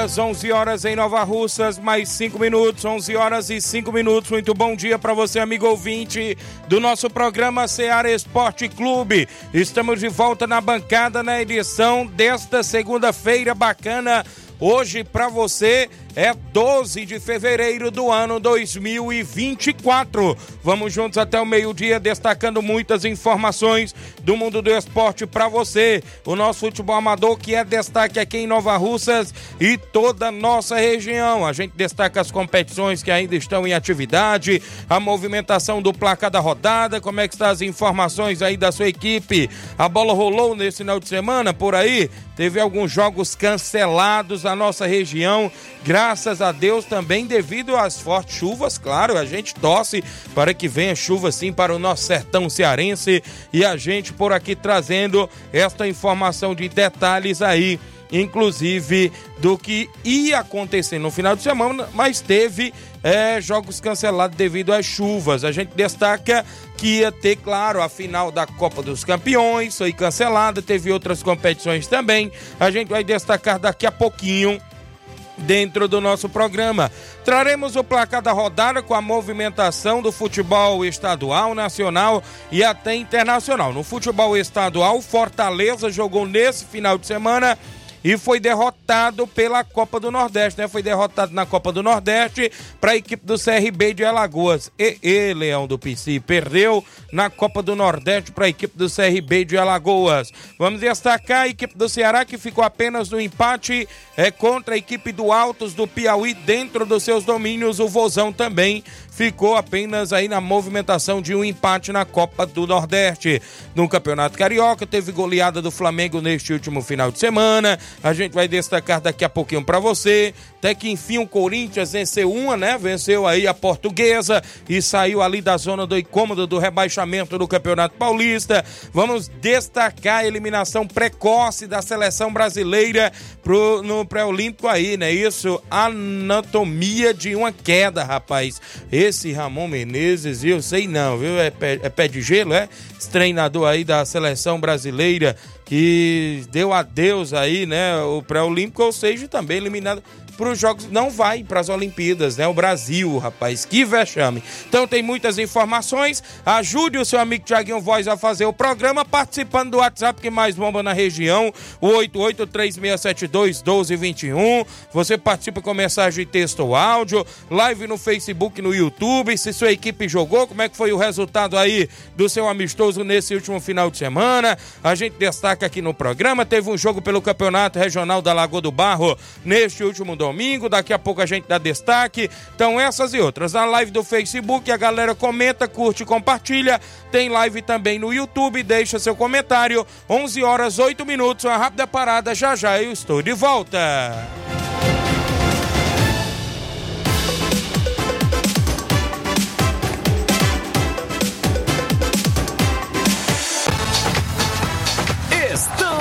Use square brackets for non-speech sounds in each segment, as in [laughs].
Horas, 11 horas em Nova Russas, mais 5 minutos, 11 horas e 5 minutos. Muito bom dia para você, amigo ouvinte do nosso programa Seara Esporte Clube. Estamos de volta na bancada na edição desta segunda-feira bacana. Hoje para você é 12 de fevereiro do ano 2024. Vamos juntos até o meio-dia, destacando muitas informações do mundo do esporte para você. O nosso futebol amador, que é destaque aqui em Nova Russas e toda a nossa região. A gente destaca as competições que ainda estão em atividade, a movimentação do placar da rodada, como é que estão as informações aí da sua equipe. A bola rolou nesse final de semana por aí, teve alguns jogos cancelados na nossa região graças a Deus também devido às fortes chuvas, claro, a gente torce para que venha chuva sim para o nosso sertão cearense e a gente por aqui trazendo esta informação de detalhes aí inclusive do que ia acontecer no final de semana, mas teve é, jogos cancelados devido às chuvas. A gente destaca que ia ter, claro, a final da Copa dos Campeões, foi cancelada, teve outras competições também. A gente vai destacar daqui a pouquinho dentro do nosso programa. Traremos o placar da rodada com a movimentação do futebol estadual, nacional e até internacional. No futebol estadual, Fortaleza jogou nesse final de semana e foi derrotado pela Copa do Nordeste, né? Foi derrotado na Copa do Nordeste para a equipe do CRB de Alagoas. E, e Leão do PC perdeu na Copa do Nordeste para a equipe do CRB de Alagoas. Vamos destacar a equipe do Ceará que ficou apenas no empate é, contra a equipe do Altos do Piauí dentro dos seus domínios. O Vozão também ficou apenas aí na movimentação de um empate na Copa do Nordeste. No Campeonato Carioca, teve goleada do Flamengo neste último final de semana. A gente vai destacar daqui a pouquinho para você. Até que enfim o Corinthians venceu uma, né? Venceu aí a Portuguesa e saiu ali da zona do incômodo do rebaixamento do Campeonato Paulista. Vamos destacar a eliminação precoce da seleção brasileira pro, no pré-olímpico aí, né? Isso, anatomia de uma queda, rapaz. Esse Ramon Menezes, eu sei não, viu? É pé, é pé de gelo, é? Esse treinador aí da seleção brasileira que deu adeus aí, né? O pré-olímpico, ou seja, também eliminado para os Jogos, não vai para as Olimpíadas, né? O Brasil, rapaz, que vexame. Então tem muitas informações. Ajude o seu amigo Tiaguinho Voz a fazer o programa participando do WhatsApp que mais bomba na região, o 8836721221. Você participa com mensagem de texto ou áudio, live no Facebook, no YouTube. Se sua equipe jogou, como é que foi o resultado aí do seu amistoso nesse último final de semana? A gente destaca aqui no programa. Teve um jogo pelo Campeonato Regional da Lagoa do Barro neste último domingo domingo. Daqui a pouco a gente dá destaque. Então, essas e outras. Na live do Facebook, a galera comenta, curte compartilha. Tem live também no YouTube. Deixa seu comentário. 11 horas 8 minutos. Uma rápida parada. Já já eu estou de volta.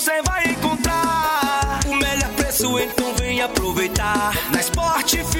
você vai encontrar o melhor preço, então vem aproveitar. Na Sport Fit,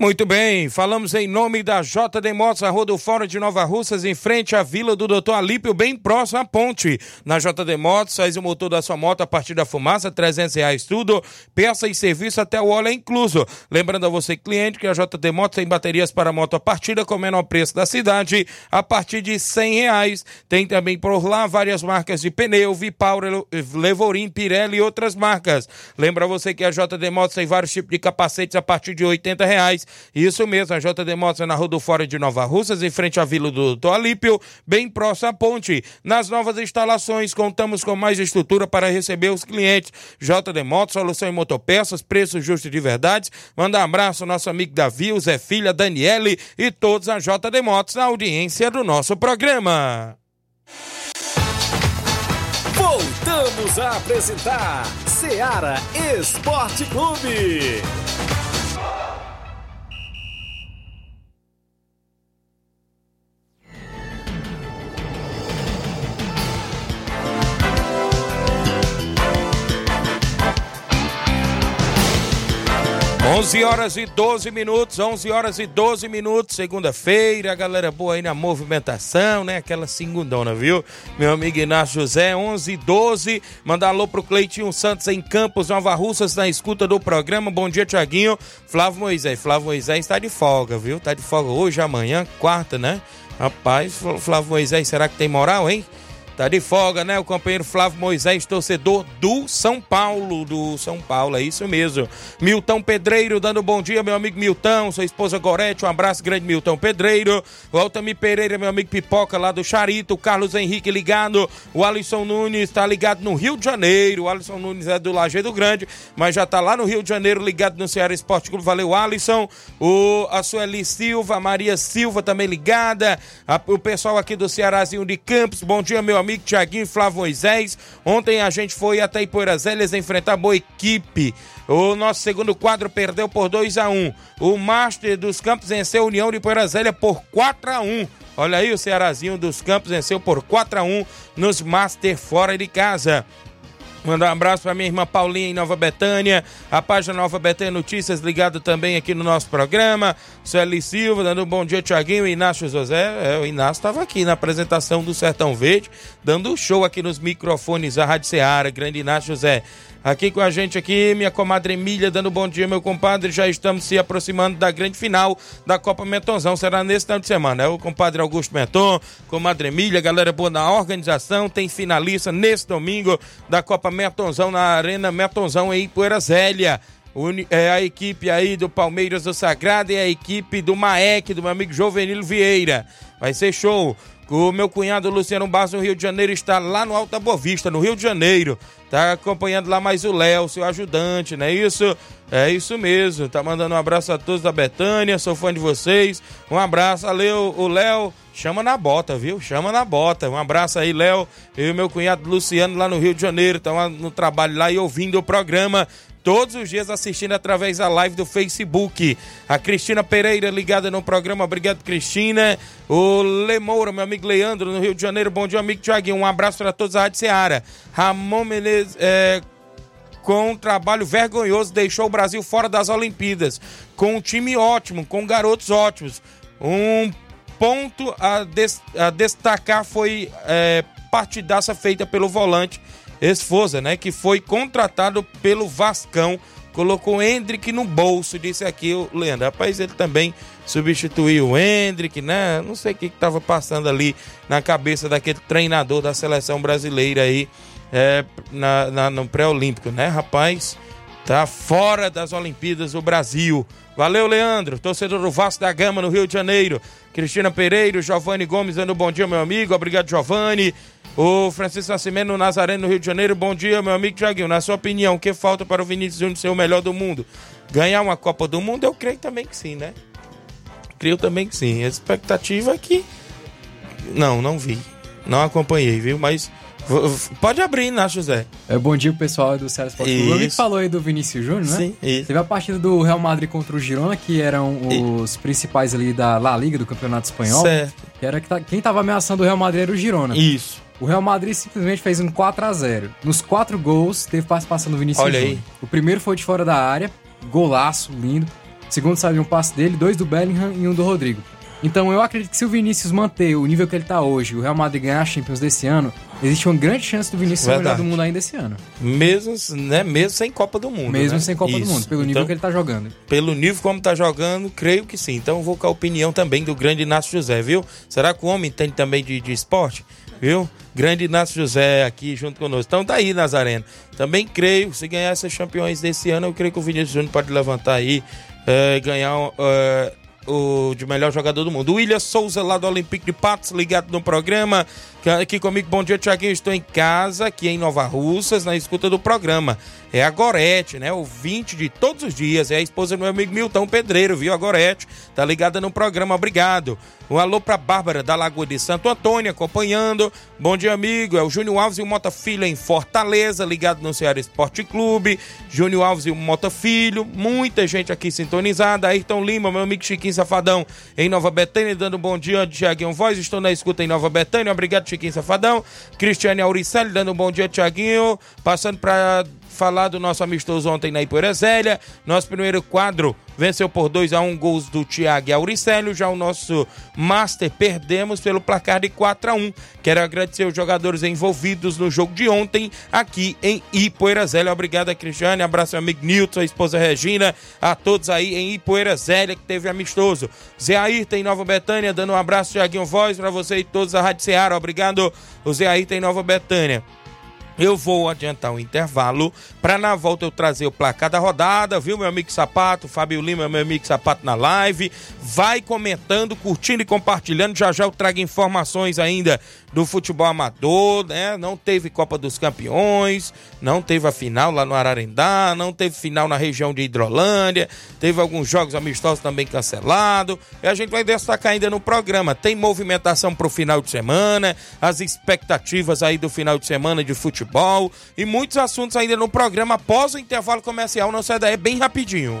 Muito bem, falamos em nome da JD Motos, a Rua do Fórum de Nova Russas, em frente à Vila do Doutor Alípio, bem próximo à ponte. Na JD Motos, faz o motor da sua moto a partir da fumaça, 300 reais tudo, peça e serviço até o óleo é incluso. Lembrando a você, cliente, que a JD Motos tem baterias para moto a partida com o menor preço da cidade, a partir de 100 reais. Tem também por lá várias marcas de pneu, Vipauro, Levorim, Pirelli e outras marcas. Lembra você que a JD Motos tem vários tipos de capacetes a partir de 80 reais. Isso mesmo, a JD Motos é na Rua do Fora de Nova Russas, em frente à Vila do Doutor Alípio, bem próximo à ponte. Nas novas instalações, contamos com mais estrutura para receber os clientes. JD Motos, solução em motopeças, preço justo de verdade. Manda um abraço ao nosso amigo Davi, o Zé Filha, Daniele e todos a JD Motos na audiência do nosso programa. Voltamos a apresentar Seara Esporte Clube. 11 horas e 12 minutos, 11 horas e 12 minutos, segunda-feira, galera boa aí na movimentação, né? Aquela segundona, viu? Meu amigo Inácio José, 11 e 12, mandar alô pro Cleitinho Santos em Campos, Nova Russas, na escuta do programa. Bom dia, Tiaguinho. Flávio Moisés, Flávio Moisés tá de folga, viu? Tá de folga hoje, amanhã, quarta, né? Rapaz, Flávio Moisés, será que tem moral, hein? Tá de folga, né? O companheiro Flávio Moisés, torcedor do São Paulo, do São Paulo, é isso mesmo. Milton Pedreiro, dando bom dia, meu amigo Milton, sua esposa Gorete, um abraço grande, Milton Pedreiro. O Altamir Pereira, meu amigo Pipoca, lá do Charito. Carlos Henrique ligado. O Alisson Nunes tá ligado no Rio de Janeiro. O Alisson Nunes é do Lajeado Grande, mas já tá lá no Rio de Janeiro, ligado no Ceará Esporte Clube. Valeu, Alisson. O, a Sueli Silva, a Maria Silva também ligada. A, o pessoal aqui do Cearazinho de Campos, bom dia, meu amigo Tiaguinho e Flávio Moisés. Ontem a gente foi até Ipoeiras enfrentar boa equipe. O nosso segundo quadro perdeu por 2 a 1 O Master dos Campos venceu a União de Ipoeiras por 4 a 1 Olha aí, o Cearazinho dos Campos venceu por 4 a 1 nos Master fora de casa. Mandar um abraço para minha irmã Paulinha em Nova Betânia, a página Nova Betânia Notícias ligado também aqui no nosso programa. Sueli Silva, dando um bom dia, Tiaguinho, Inácio José. É, o Inácio estava aqui na apresentação do Sertão Verde, dando um show aqui nos microfones da Rádio Ceará, grande Inácio José. Aqui com a gente aqui, minha comadre Emília, dando bom dia, meu compadre. Já estamos se aproximando da grande final da Copa Mentonzão. Será nesse final de semana. É o compadre Augusto Menton, comadre Emília, galera boa na organização. Tem finalista nesse domingo da Copa Mentonzão na Arena Mentonzão em Poeira Zélia. É a equipe aí do Palmeiras do Sagrado e a equipe do Maek, do meu amigo Jovenilo Vieira. Vai ser show. O meu cunhado Luciano Barros, no Rio de Janeiro, está lá no Alta Boa Vista, no Rio de Janeiro. Tá acompanhando lá mais o Léo, seu ajudante, não é isso? É isso mesmo. Tá mandando um abraço a todos da Betânia, sou fã de vocês. Um abraço, valeu, o Léo. Chama na bota, viu? Chama na bota. Um abraço aí, Léo. Eu e meu cunhado Luciano lá no Rio de Janeiro. Estão no trabalho lá e ouvindo o programa. Todos os dias assistindo através da live do Facebook. A Cristina Pereira ligada no programa, obrigado Cristina. O Lemoura, meu amigo Leandro, no Rio de Janeiro, bom dia, amigo Tiaguinho. Um abraço para todos da Rádio Seara. Ramon Menezes, é, com um trabalho vergonhoso, deixou o Brasil fora das Olimpíadas. Com um time ótimo, com garotos ótimos. Um ponto a, a destacar foi é, partidaça feita pelo volante Esforza, né? Que foi contratado pelo Vascão. Colocou o Hendrick no bolso, disse aqui o Leandro. Rapaz, ele também substituiu o Hendrick, né? Não sei o que estava passando ali na cabeça daquele treinador da seleção brasileira aí é, na, na, no pré-olímpico, né, rapaz? Tá fora das Olimpíadas o Brasil. Valeu, Leandro, torcedor do Vasco da Gama no Rio de Janeiro. Cristina Pereira, Giovanni Gomes dando bom dia, meu amigo. Obrigado, Giovanni. O Francisco Nascimento no Nazareno, no Rio de Janeiro. Bom dia, meu amigo Tiaguinho. Na sua opinião, o que falta para o Vinícius Júnior ser o melhor do mundo? Ganhar uma Copa do Mundo? Eu creio também que sim, né? Creio também que sim. A expectativa é que. Não, não vi. Não acompanhei, viu? Mas Pode abrir, né, José? É, bom dia, pessoal do Ceará Esporte Clube. Amigo falou aí do Vinícius Júnior, né? Sim, isso. Teve a partida do Real Madrid contra o Girona, que eram os e... principais ali da La Liga, do Campeonato Espanhol. Certo. Que era que tá, quem tava ameaçando o Real Madrid era o Girona. Isso. O Real Madrid simplesmente fez um 4 a 0 Nos quatro gols, teve participação do Vinícius Olha Júnior. Aí. O primeiro foi de fora da área, golaço, lindo. O segundo saiu um passe dele, dois do Bellingham e um do Rodrigo. Então eu acredito que se o Vinícius manter o nível que ele está hoje, o Real Madrid ganhar a Champions desse ano, existe uma grande chance do Vinícius ser o melhor do mundo ainda esse ano. Mesmo, né, mesmo sem Copa do Mundo. Mesmo né? sem Copa Isso. do Mundo, pelo então, nível que ele está jogando. Pelo nível como está jogando, creio que sim. Então vou com a opinião também do grande Inácio José, viu? Será que o homem tem também de, de esporte? Viu? Grande Inácio José aqui junto conosco. Então tá aí, Nazareno. Também creio, se ganhar essas campeões desse ano, eu creio que o Vinícius Júnior pode levantar aí, é, ganhar. É, o de melhor jogador do mundo. William Souza, lá do Olympique de Patos, ligado no programa. Aqui comigo, bom dia, Tiaguinho. Estou em casa, aqui em Nova Russas, na escuta do programa. É a Gorete, né? O 20 de todos os dias. É a esposa do meu amigo Milton Pedreiro, viu? A Gorete. Tá ligada no programa, obrigado. Um alô pra Bárbara da Lagoa de Santo Antônio, acompanhando. Bom dia, amigo. É o Júnior Alves e o Mota Filho em Fortaleza, ligado no Ceará Esporte Clube. Júnior Alves e o Mota Filho. Muita gente aqui sintonizada. Ayrton Lima, meu amigo Chiquinho Safadão em Nova Betânia, dando bom dia, Tiaguinho Voz. Estou na escuta em Nova Betânia. Obrigado, Chiquinho Safadão. Cristiane Auricelli dando um bom dia, Tiaguinho. Passando para falar do nosso amistoso ontem na Ipoeira Zélia. Nosso primeiro quadro venceu por 2 a 1 um, gols do Thiago e Auricélio. Já o nosso Master perdemos pelo placar de 4 a 1 Quero agradecer os jogadores envolvidos no jogo de ontem aqui em Ipoeira Zélia. Obrigado a Cristiane, abraço ao amigo Nilton, a esposa Regina, a todos aí em Ipoeira Zélia que teve amistoso. Zé Ayrton em Nova Betânia, dando um abraço, Tiaguinho Voz, para você e todos da Rádio Ceará. Obrigado, o Zé Ayrton em Nova Betânia. Eu vou adiantar o intervalo para na volta eu trazer o placar da rodada, viu, meu amigo Sapato, Fábio Lima, meu amigo Sapato na live. Vai comentando, curtindo e compartilhando. Já já eu trago informações ainda do futebol amador, né? Não teve Copa dos Campeões, não teve a final lá no Ararendá, não teve final na região de Hidrolândia, teve alguns jogos amistosos também cancelados. E a gente vai destacar ainda no programa. Tem movimentação para o final de semana, as expectativas aí do final de semana de futebol e muitos assuntos ainda no programa após o intervalo comercial. Não sai daí, bem rapidinho.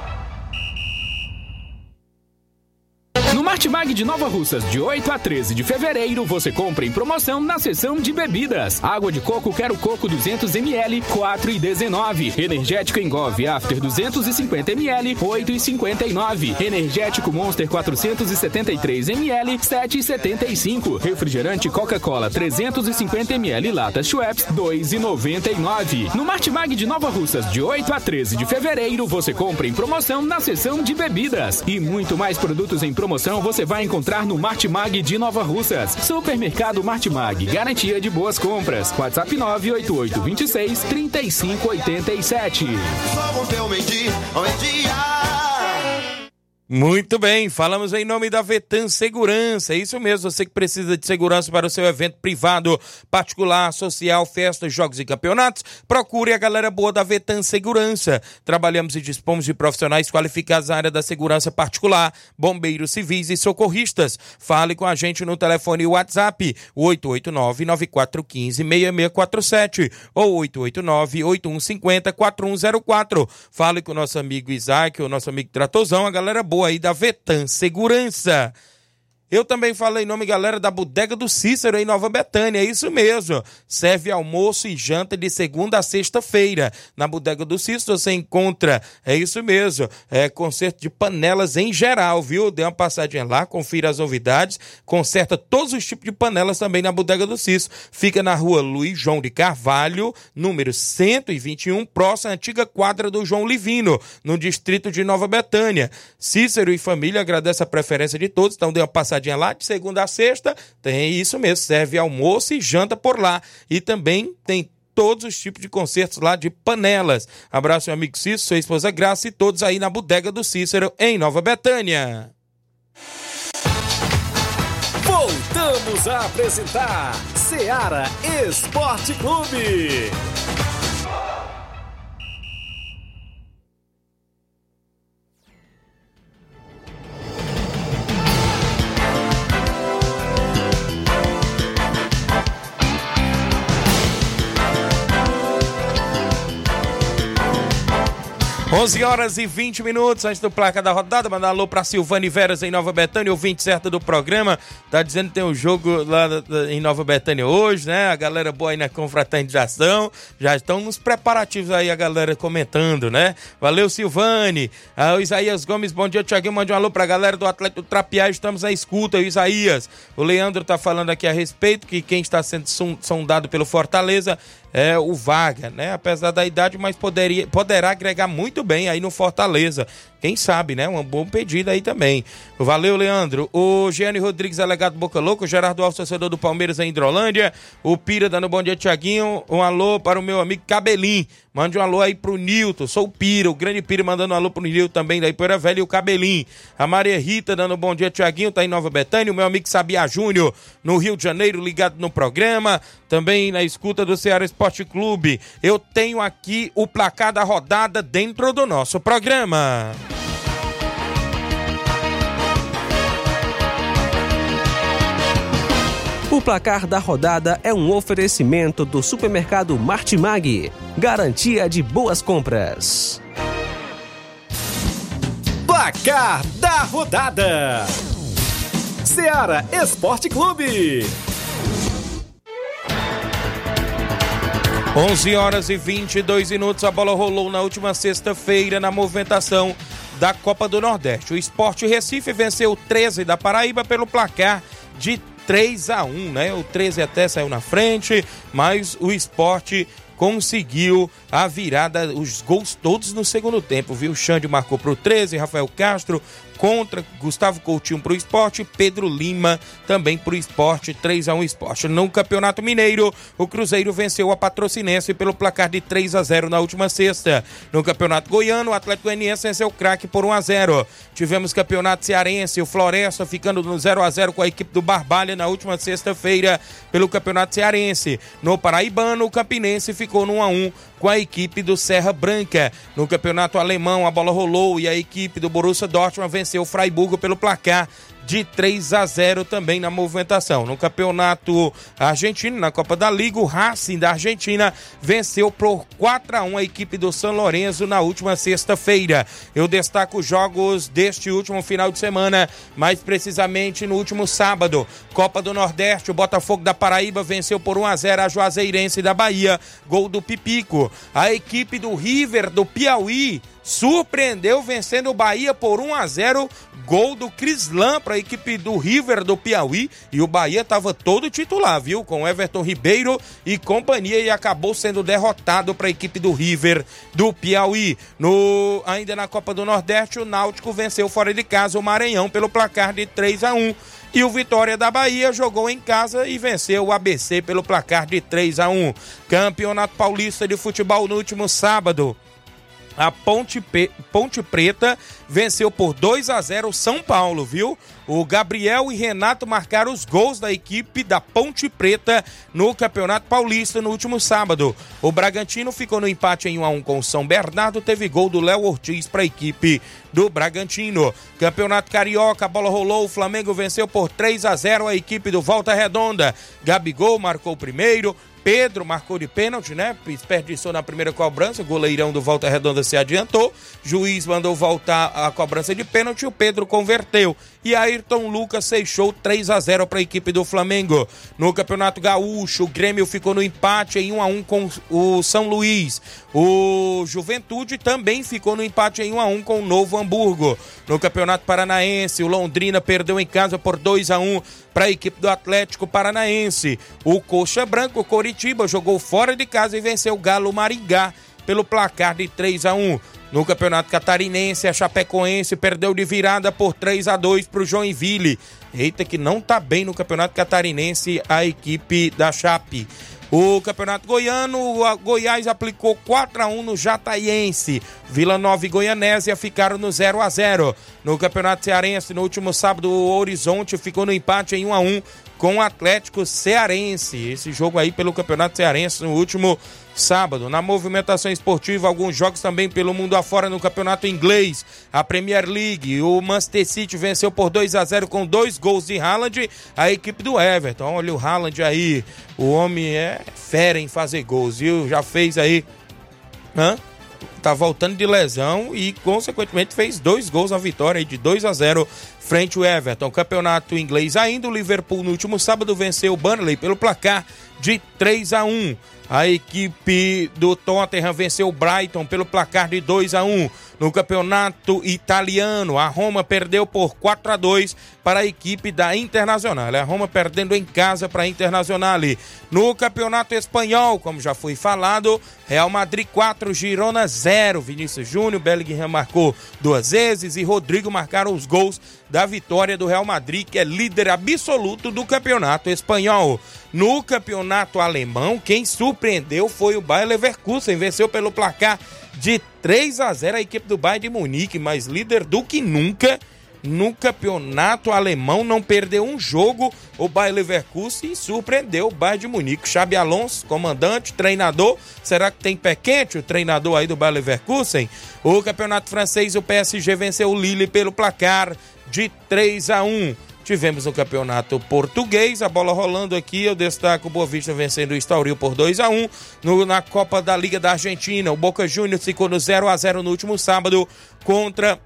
No Martimag de Nova Russas, de 8 a 13 de fevereiro, você compra em promoção na seção de bebidas. Água de coco Quero Coco 200ml, 4,19. Energético Engove After 250ml, 8,59. Energético Monster 473ml, 7,75. Refrigerante Coca-Cola 350ml Lata Schweppes, 2,99. No Martimag de Nova Russas, de 8 a 13 de fevereiro, você compra em promoção na seção de bebidas. E muito mais produtos em promoção promoção você vai encontrar no Martimag de Nova Russas. Supermercado Martimag, garantia de boas compras. WhatsApp 988 26 3587. Muito bem, falamos em nome da Vetan Segurança. É isso mesmo, você que precisa de segurança para o seu evento privado, particular, social, festas, jogos e campeonatos, procure a galera boa da Vetan Segurança. Trabalhamos e dispomos de profissionais qualificados na área da segurança particular, bombeiros civis e socorristas. Fale com a gente no telefone WhatsApp 889-9415-6647 ou 889-8150-4104. Fale com o nosso amigo Isaac, o nosso amigo Tratozão, a galera boa aí da Vetan Segurança. Eu também falei em nome, galera, da Bodega do Cícero em Nova Betânia. É isso mesmo. Serve almoço e janta de segunda a sexta-feira. Na Bodega do Cícero você encontra, é isso mesmo, é conserto de panelas em geral, viu? Dê uma passadinha lá, confira as novidades. Conserta todos os tipos de panelas também na Bodega do Cícero. Fica na rua Luiz João de Carvalho, número 121, próxima à antiga quadra do João Livino, no distrito de Nova Betânia. Cícero e família agradece a preferência de todos, então dê uma passadinha lá de segunda a sexta, tem isso mesmo, serve almoço e janta por lá. E também tem todos os tipos de concertos lá de panelas. Abraço, meu amigo Cícero, sua esposa Graça e todos aí na bodega do Cícero, em Nova Betânia. Voltamos a apresentar Seara Esporte Clube. 11 horas e 20 minutos antes do placa da rodada. Mandar alô pra Silvane Veras em Nova Betânia, ouvinte certo do programa. Tá dizendo que tem um jogo lá em Nova Betânia hoje, né? A galera boa aí na confraternização. Já estão nos preparativos aí, a galera comentando, né? Valeu, Silvane. Ah, o Isaías Gomes, bom dia, Tiaguinho. Mande um alô pra galera do Atlético Trapiá. Estamos na escuta, o Isaías. O Leandro tá falando aqui a respeito que quem está sendo sondado pelo Fortaleza é, o Vaga, né? Apesar da idade, mas poderia, poderá agregar muito bem aí no Fortaleza. Quem sabe, né? Um bom pedido aí também. Valeu, Leandro. O Gianni Rodrigues, alegado Boca Louca. Gerardo Alves, torcedor do Palmeiras em Hidrolândia. O Pira dando bom dia, Tiaguinho. Um alô para o meu amigo Cabelim. Mande um alô aí pro Nilton. Sou o Pira, o grande Pira, mandando um alô pro Nilton também da Ipoeira Velha e o Cabelim. A Maria Rita dando bom dia, Tiaguinho. Tá em Nova Betânia. O meu amigo Sabia Júnior, no Rio de Janeiro, ligado no programa. Também na escuta do Ceará Esporte Clube. Eu tenho aqui o placar da rodada dentro do nosso programa. O placar da rodada é um oferecimento do supermercado Martimag, garantia de boas compras. Placar da rodada: Seara Esporte Clube. 11 horas e 22 minutos. A bola rolou na última sexta-feira na movimentação da Copa do Nordeste. O Esporte Recife venceu 13 da Paraíba pelo placar de 3 a 1 né? O 13 até saiu na frente, mas o esporte conseguiu a virada, os gols todos no segundo tempo, viu? O Xande marcou pro 13, Rafael Castro contra Gustavo Coutinho pro esporte, Pedro Lima também pro esporte, 3 a 1 esporte. No Campeonato Mineiro, o Cruzeiro venceu a Patrocinense pelo placar de 3 a 0 na última sexta. No Campeonato Goiano, o Atlético Goianiense venceu o craque por 1 a 0. Tivemos Campeonato Cearense, o Floresta ficando no 0 a 0 com a equipe do Barbalha na última sexta-feira pelo Campeonato Cearense. No Paraibano, o Campinense ficou no 1 a 1 com a equipe do Serra Branca. No Campeonato Alemão, a bola rolou e a equipe do Borussia Dortmund venceu o Freiburgo pelo placar de 3 a 0 também na movimentação. No campeonato argentino, na Copa da Liga, o Racing da Argentina venceu por 4 a 1 a equipe do São Lourenço na última sexta-feira. Eu destaco os jogos deste último final de semana, mais precisamente no último sábado. Copa do Nordeste, o Botafogo da Paraíba venceu por 1 a 0 a Juazeirense da Bahia, gol do Pipico. A equipe do River do Piauí surpreendeu vencendo o Bahia por 1 a 0, gol do Crislan para a equipe do River do Piauí e o Bahia estava todo titular, viu, com Everton Ribeiro e companhia e acabou sendo derrotado para a equipe do River do Piauí. No ainda na Copa do Nordeste, o Náutico venceu fora de casa o Maranhão pelo placar de 3 a 1. E o Vitória da Bahia jogou em casa e venceu o ABC pelo placar de 3 a 1. Campeonato Paulista de Futebol no último sábado. A Ponte. Ponte Preta venceu por 2 a 0 o São Paulo, viu? O Gabriel e Renato marcaram os gols da equipe da Ponte Preta no Campeonato Paulista no último sábado. O Bragantino ficou no empate em 1 a 1 com o São Bernardo, teve gol do Léo Ortiz para a equipe do Bragantino. Campeonato Carioca, a bola rolou, o Flamengo venceu por 3 a 0 a equipe do Volta Redonda. Gabigol marcou o primeiro, Pedro marcou de pênalti, né? Desperdiçou na primeira cobrança. O goleirão do Volta Redonda se adiantou. Juiz mandou voltar a cobrança de pênalti. O Pedro converteu. E Ayrton Lucas fechou 3 a 0 para a equipe do Flamengo. No Campeonato Gaúcho, o Grêmio ficou no empate em 1 a 1 com o São Luís. O Juventude também ficou no empate em 1 a 1 com o Novo Hamburgo. No Campeonato Paranaense, o Londrina perdeu em casa por 2 a 1 para a equipe do Atlético Paranaense. O Coxa Branco, Coritiba, jogou fora de casa e venceu o Galo Maringá pelo placar de 3 a 1. No Campeonato Catarinense, a Chapecoense perdeu de virada por 3 a 2 para o Joinville. Eita, que não tá bem no Campeonato Catarinense a equipe da Chape. O Campeonato Goiano, o Goiás aplicou 4 a 1 no Jataiense. Vila Nova e Goianésia ficaram no 0 a 0. No Campeonato Cearense, no último sábado, o Horizonte ficou no empate em 1 a 1 com o Atlético Cearense. Esse jogo aí pelo Campeonato Cearense no último sábado. Na movimentação esportiva, alguns jogos também pelo mundo afora no campeonato inglês. A Premier League, o Manchester City venceu por 2 a 0 com dois gols de Haaland, a equipe do Everton. Olha o Haaland aí, o homem é fera em fazer gols, viu? Já fez aí. Hã? Tá voltando de lesão e, consequentemente, fez dois gols na vitória de 2 a 0 frente ao Everton. Campeonato inglês ainda, o Liverpool no último sábado venceu o Burnley pelo placar de 3 a 1. A equipe do Tottenham venceu o Brighton pelo placar de 2 a 1. No campeonato italiano, a Roma perdeu por 4 a 2 para a equipe da Internacional. A Roma perdendo em casa para a Internacional. No campeonato espanhol, como já foi falado, Real Madrid 4, Girona 0. Vinícius Júnior, Bellingham marcou duas vezes e Rodrigo marcaram os gols da vitória do Real Madrid, que é líder absoluto do campeonato espanhol. No campeonato alemão, quem surpreendeu foi o Bayer Leverkusen, venceu pelo placar de 3 a 0 a equipe do Bayern de Munique, mas líder do que nunca no campeonato alemão, não perdeu um jogo o Bayer Leverkusen e surpreendeu o Bayern de Munique. Xabi Alonso, comandante, treinador, será que tem pé quente o treinador aí do Bayer Leverkusen? O campeonato francês, o PSG venceu o Lille pelo placar de 3 a 1. Tivemos no campeonato português, a bola rolando aqui, eu destaco o Boa Vista vencendo o Estoril por 2 a 1 no, na Copa da Liga da Argentina. O Boca Juniors ficou no 0 a 0 no último sábado contra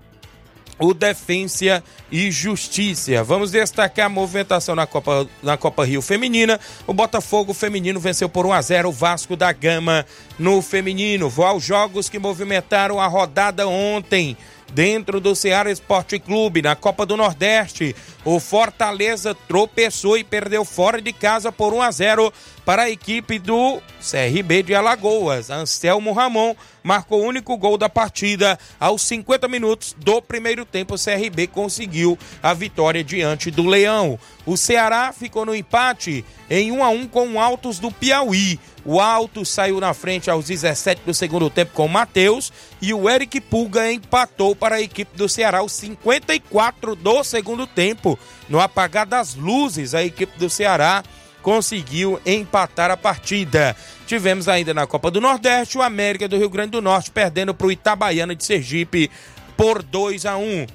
o Defensa e Justiça. Vamos destacar a movimentação na Copa, na Copa Rio Feminina. O Botafogo Feminino venceu por 1 a 0 o Vasco da Gama no feminino. Vou aos jogos que movimentaram a rodada ontem dentro do Ceará Esporte Clube, na Copa do Nordeste. O Fortaleza tropeçou e perdeu fora de casa por 1 a 0 para a equipe do CRB de Alagoas. Anselmo Ramon marcou o único gol da partida aos 50 minutos do primeiro tempo. O CRB conseguiu a vitória diante do Leão. O Ceará ficou no empate em 1 a 1 com o Altos do Piauí. O Alto saiu na frente aos 17 do segundo tempo com o Matheus e o Eric Pulga empatou para a equipe do Ceará aos 54 do segundo tempo. No apagar das luzes, a equipe do Ceará conseguiu empatar a partida. Tivemos ainda na Copa do Nordeste o América do Rio Grande do Norte perdendo para o Itabaiana de Sergipe por 2 a 1.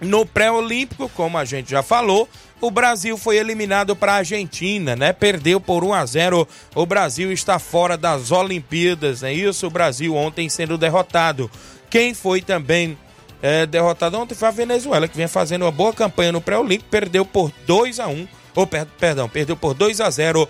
No pré-olímpico, como a gente já falou, o Brasil foi eliminado para a Argentina, né? Perdeu por 1 a 0. O Brasil está fora das Olimpíadas, é isso? O Brasil ontem sendo derrotado. Quem foi também é, derrotado ontem foi a Venezuela, que vinha fazendo uma boa campanha no pré-olímpico, perdeu por 2 a 1. Ou, per, perdão, perdeu por 2 a 0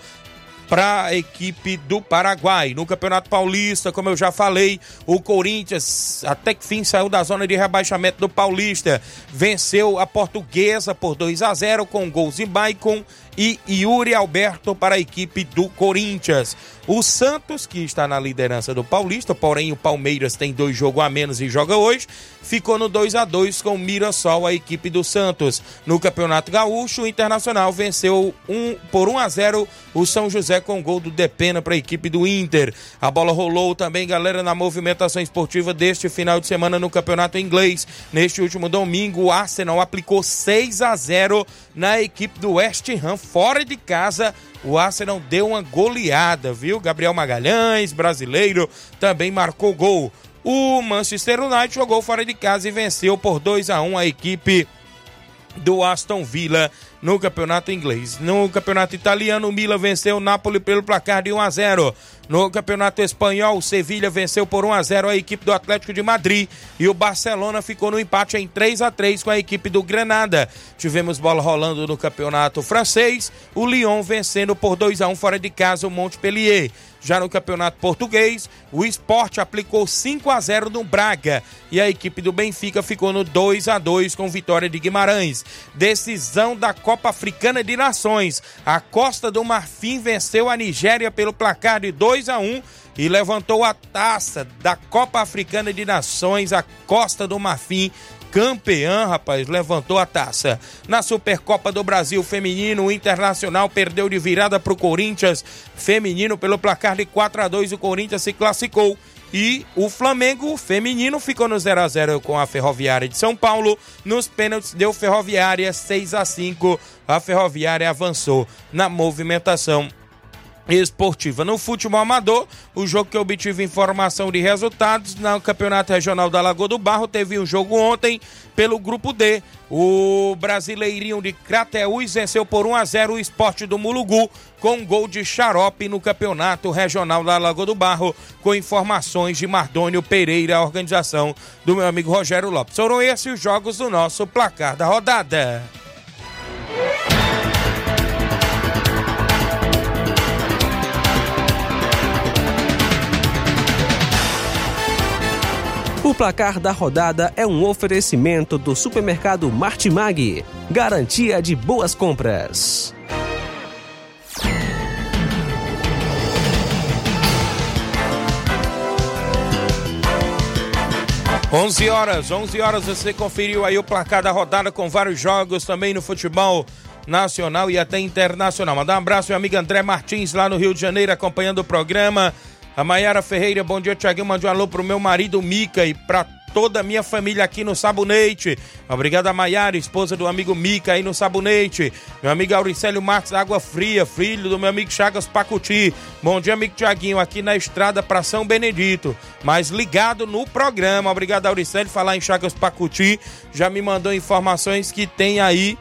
para a equipe do Paraguai. No Campeonato Paulista, como eu já falei, o Corinthians até que fim saiu da zona de rebaixamento do Paulista. Venceu a Portuguesa por 2 a 0 com gols de Maicon e Yuri Alberto para a equipe do Corinthians. O Santos, que está na liderança do Paulista, porém o Palmeiras tem dois jogos a menos e joga hoje, ficou no 2 a 2 com o Mirassol, a equipe do Santos. No Campeonato Gaúcho, o Internacional venceu um, por 1 a 0 o São José com gol do Depena para a equipe do Inter. A bola rolou também, galera, na movimentação esportiva deste final de semana no Campeonato Inglês. Neste último domingo, o Arsenal aplicou 6 a 0 na equipe do West Ham fora de casa o Arsenal deu uma goleada, viu? Gabriel Magalhães, brasileiro, também marcou gol. O Manchester United jogou fora de casa e venceu por 2 a 1 a equipe do Aston Villa no campeonato inglês. No campeonato italiano, o Milan venceu o Napoli pelo placar de 1 a 0. No campeonato espanhol, o Sevilha venceu por 1 a 0 a equipe do Atlético de Madrid e o Barcelona ficou no empate em 3 a 3 com a equipe do Granada. Tivemos bola rolando no campeonato francês, o Lyon vencendo por 2 a 1 fora de casa o Montpellier. Já no Campeonato Português, o Esporte aplicou 5 a 0 no Braga e a equipe do Benfica ficou no 2 a 2 com vitória de Guimarães. Decisão da Copa Africana de Nações. A Costa do Marfim venceu a Nigéria pelo placar de 2 a 1 e levantou a taça da Copa Africana de Nações, a Costa do Marfim, campeã, rapaz, levantou a taça. Na Supercopa do Brasil Feminino, o Internacional perdeu de virada para o Corinthians Feminino pelo placar de 4 a 2 O Corinthians se classificou. E o Flamengo feminino ficou no 0 a 0 com a Ferroviária de São Paulo. Nos pênaltis deu Ferroviária 6 a 5. A Ferroviária avançou na movimentação esportiva. No futebol amador, o jogo que obtive informação de resultados no Campeonato Regional da Lagoa do Barro teve um jogo ontem pelo grupo D. O Brasileirinho de Crateús venceu por 1 a 0 o Esporte do Mulugu com gol de xarope no Campeonato Regional da Lagoa do Barro, com informações de Mardônio Pereira, a organização do meu amigo Rogério Lopes. Foram esses os jogos do nosso placar da rodada. O placar da rodada é um oferecimento do supermercado Martimag, garantia de boas compras. Onze horas, 11 horas você conferiu aí o placar da rodada com vários jogos também no futebol nacional e até internacional. Mandar um abraço meu amigo André Martins lá no Rio de Janeiro acompanhando o programa. A Maiara Ferreira, bom dia, Tiaguinho. Mande um alô pro meu marido Mica e pra toda a minha família aqui no Sabonete. Obrigado Maiara, esposa do amigo Mica aí no Sabonete. Meu amigo Auricélio Marques Água Fria, filho do meu amigo Chagas Pacuti. Bom dia, amigo Tiaguinho, aqui na estrada para São Benedito. Mas ligado no programa. Obrigado, Auricélio. Falar em Chagas Pacuti, já me mandou informações que tem aí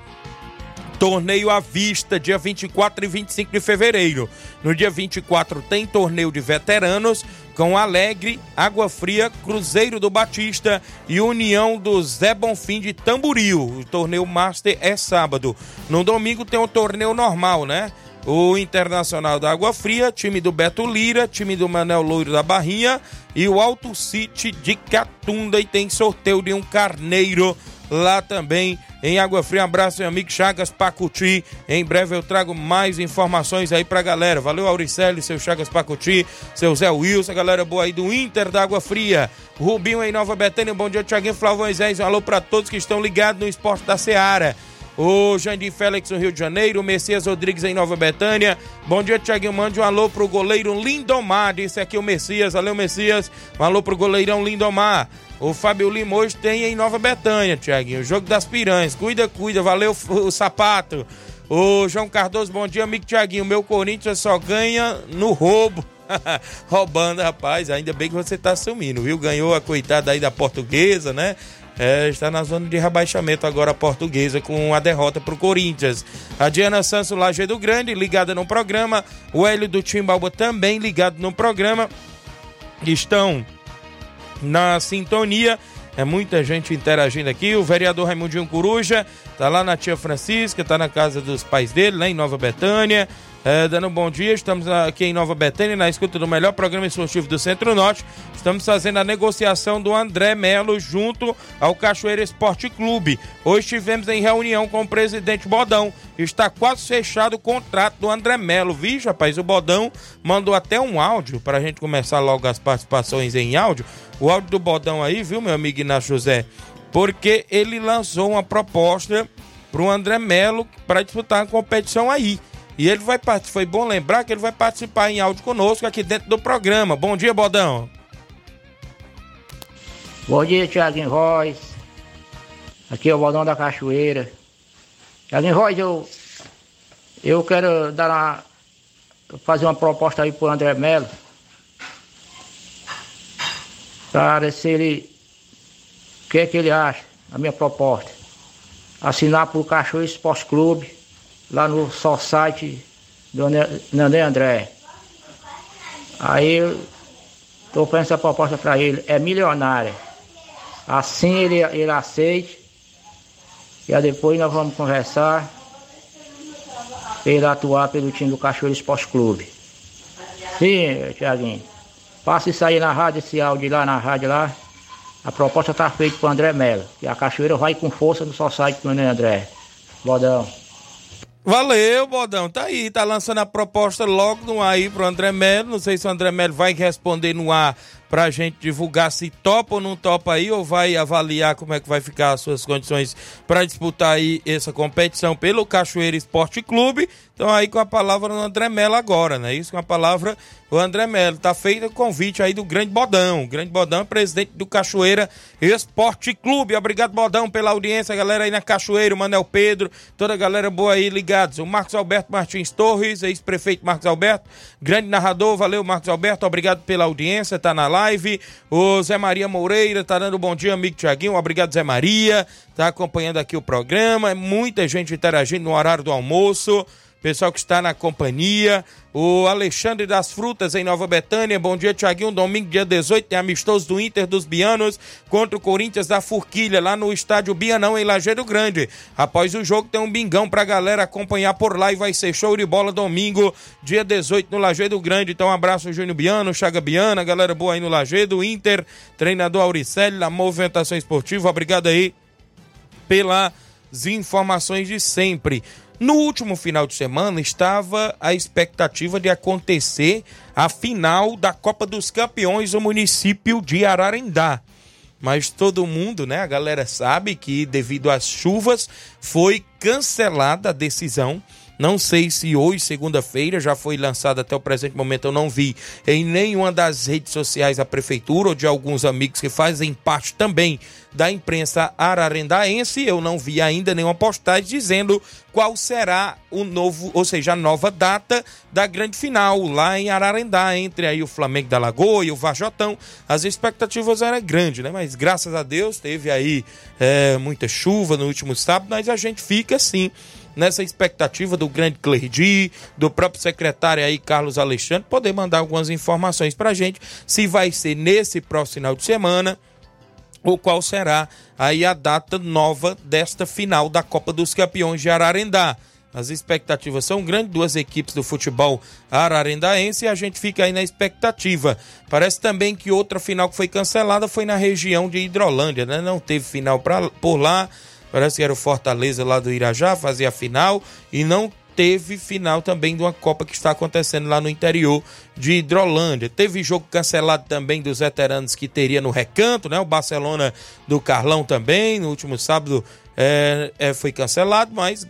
Torneio à vista, dia 24 e 25 de fevereiro. No dia 24 tem torneio de veteranos com Alegre, Água Fria, Cruzeiro do Batista e União do Zé Bonfim de Tamboril. O torneio Master é sábado. No domingo tem o torneio normal, né? O Internacional da Água Fria, time do Beto Lira, time do Manel Loiro da Barrinha e o Alto City de Catunda e tem sorteio de um carneiro lá também em Água Fria. Um abraço, meu amigo Chagas Pacuti. Em breve eu trago mais informações aí pra galera. Valeu, Auricelli, seu Chagas Pacuti, seu Zé Wilson, galera boa aí do Inter da Água Fria. Rubinho em Nova Betânia, bom dia, Tiaguinho Flávio Moisés. Um alô pra todos que estão ligados no esporte da Seara. O Jandir Félix no Rio de Janeiro, o Messias Rodrigues em Nova Betânia. Bom dia, Tiaguinho. Mande um alô pro goleiro Lindomar. Disse aqui o Messias. Valeu, Messias. Um alô pro goleirão Lindomar. O Fábio Lima hoje tem em Nova Betânia, Tiaguinho. O jogo das piranhas. Cuida, cuida. Valeu o sapato. O João Cardoso, bom dia, amigo Tiaguinho. Meu Corinthians só ganha no roubo. [laughs] Roubando, rapaz. Ainda bem que você tá sumindo, viu? Ganhou a coitada aí da portuguesa, né? É, está na zona de rebaixamento agora a portuguesa com a derrota para o Corinthians. A Diana Santos Lajeado Grande ligada no programa. O Hélio do Timbalba também ligado no programa. Estão na sintonia. É muita gente interagindo aqui. O vereador Raimundinho Coruja tá lá na tia Francisca, tá na casa dos pais dele, lá em Nova Betânia. é, dando um bom dia. Estamos aqui em Nova Betânia, na escuta do melhor programa esportivo do Centro-Norte. Estamos fazendo a negociação do André Melo junto ao Cachoeira Esporte Clube. Hoje estivemos em reunião com o presidente Bodão. Está quase fechado o contrato do André Melo. Vixe, rapaz, o Bodão mandou até um áudio para a gente começar logo as participações em áudio. O áudio do Bodão aí, viu, meu amigo Inácio José? Porque ele lançou uma proposta para o André Melo para disputar a competição aí. E ele vai participar. Foi bom lembrar que ele vai participar em áudio conosco aqui dentro do programa. Bom dia, Bodão. Bom dia, Tiaguinho Voz. Aqui é o Bodão da Cachoeira. Tiaguinho Voz, eu, eu quero dar uma, fazer uma proposta aí pro André Melo. Para se ele. O que é que ele acha? A minha proposta. Assinar pro Cachoeira Esporte Clube lá no só site do Nandé André. Aí eu estou fazendo essa proposta para ele, é milionária. Assim ele, ele aceite. E aí depois nós vamos conversar para ele atuar pelo time do Cachoeiro Esporte Clube. Sim, Tiaguinho. Passa isso aí na rádio, esse áudio lá na rádio lá. A proposta está feita para o André Mello. E a Cachoeira vai com força no só site do André. Bodão. Valeu, Bodão. Tá aí, tá lançando a proposta logo no ar aí pro André Melo. Não sei se o André Melo vai responder no ar pra gente divulgar se topa ou não topa aí, ou vai avaliar como é que vai ficar as suas condições para disputar aí essa competição pelo Cachoeira Esporte Clube. Então aí com a palavra do André Melo agora, né? Isso com a palavra do André Melo. Tá feito o convite aí do Grande Bodão. O Grande Bodão é presidente do Cachoeira Esporte Clube. Obrigado, Bodão, pela audiência, galera aí na Cachoeira, o Manel Pedro, toda a galera boa aí ligados. O Marcos Alberto Martins Torres, ex-prefeito Marcos Alberto, grande narrador. Valeu, Marcos Alberto. Obrigado pela audiência, tá na live. O Zé Maria Moreira tá dando bom dia, amigo Tiaguinho. Obrigado, Zé Maria. Tá acompanhando aqui o programa. É muita gente interagindo no horário do almoço pessoal que está na companhia. O Alexandre das Frutas em Nova Betânia. Bom dia, Tiaguinho. Domingo, dia 18, tem amistoso do Inter dos Bianos contra o Corinthians da Forquilha, lá no estádio Bianão, em Lajeado Grande. Após o jogo, tem um bingão pra galera acompanhar por lá e vai ser show de bola domingo, dia 18, no Lajeado Grande. Então, um abraço, Júnior Biano, Chaga Biana, galera boa aí no Lajeado. Inter, treinador Auricelli, na movimentação esportiva. Obrigado aí pelas informações de sempre. No último final de semana estava a expectativa de acontecer a final da Copa dos Campeões no município de Ararendá. Mas todo mundo, né, a galera sabe que devido às chuvas foi cancelada a decisão não sei se hoje, segunda-feira, já foi lançado até o presente momento, eu não vi em nenhuma das redes sociais da prefeitura ou de alguns amigos que fazem parte também da imprensa ararendaense. Eu não vi ainda nenhuma postagem dizendo qual será o novo, ou seja, a nova data da grande final lá em Ararendá, entre aí o Flamengo da Lagoa e o Vajotão. As expectativas eram grandes, né? Mas graças a Deus teve aí é, muita chuva no último sábado, mas a gente fica assim nessa expectativa do grande Clerdi, do próprio secretário aí, Carlos Alexandre, poder mandar algumas informações para gente, se vai ser nesse próximo final de semana, ou qual será aí a data nova desta final da Copa dos Campeões de Ararendá. As expectativas são grandes, duas equipes do futebol ararendaense e a gente fica aí na expectativa. Parece também que outra final que foi cancelada foi na região de Hidrolândia, né? Não teve final pra, por lá. Parece que era o Fortaleza lá do Irajá, fazia a final e não teve final também de uma Copa que está acontecendo lá no interior de Hidrolândia. Teve jogo cancelado também dos veteranos que teria no recanto, né? O Barcelona do Carlão também, no último sábado é, é, foi cancelado, mas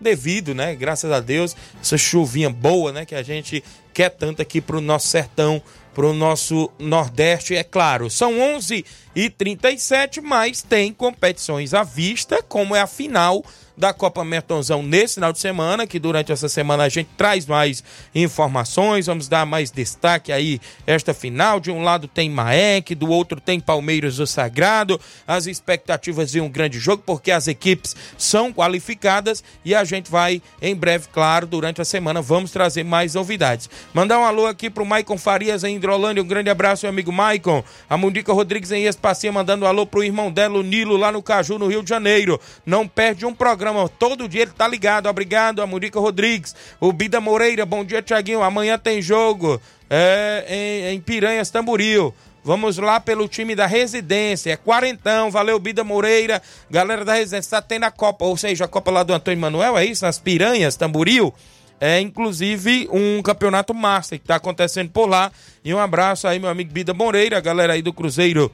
devido, né? Graças a Deus, essa chuvinha boa, né? Que a gente quer tanto aqui para o nosso sertão para o nosso Nordeste, é claro. São 11 e 37, mas tem competições à vista, como é a final da Copa Mertonzão nesse final de semana, que durante essa semana a gente traz mais informações, vamos dar mais destaque aí esta final. De um lado tem Maek, do outro tem Palmeiras do Sagrado. As expectativas de um grande jogo, porque as equipes são qualificadas e a gente vai em breve, claro, durante a semana vamos trazer mais novidades. Mandar um alô aqui pro Maicon Farias em Hidrolândia, um grande abraço, meu amigo Maicon. A Mundica Rodrigues em Passinha mandando um alô pro irmão dela, o Nilo, lá no Caju, no Rio de Janeiro. Não perde um programa, todo dia ele tá ligado. Obrigado, a Murica Rodrigues. O Bida Moreira, bom dia, Tiaguinho. Amanhã tem jogo é, em, em Piranhas, Tamboril. Vamos lá pelo time da residência. É quarentão. Valeu, Bida Moreira. Galera da residência tá tendo a Copa, ou seja, a Copa lá do Antônio Manuel, é isso? Nas Piranhas, Tamboril. É inclusive um campeonato master que tá acontecendo por lá. E um abraço aí, meu amigo Bida Moreira, galera aí do Cruzeiro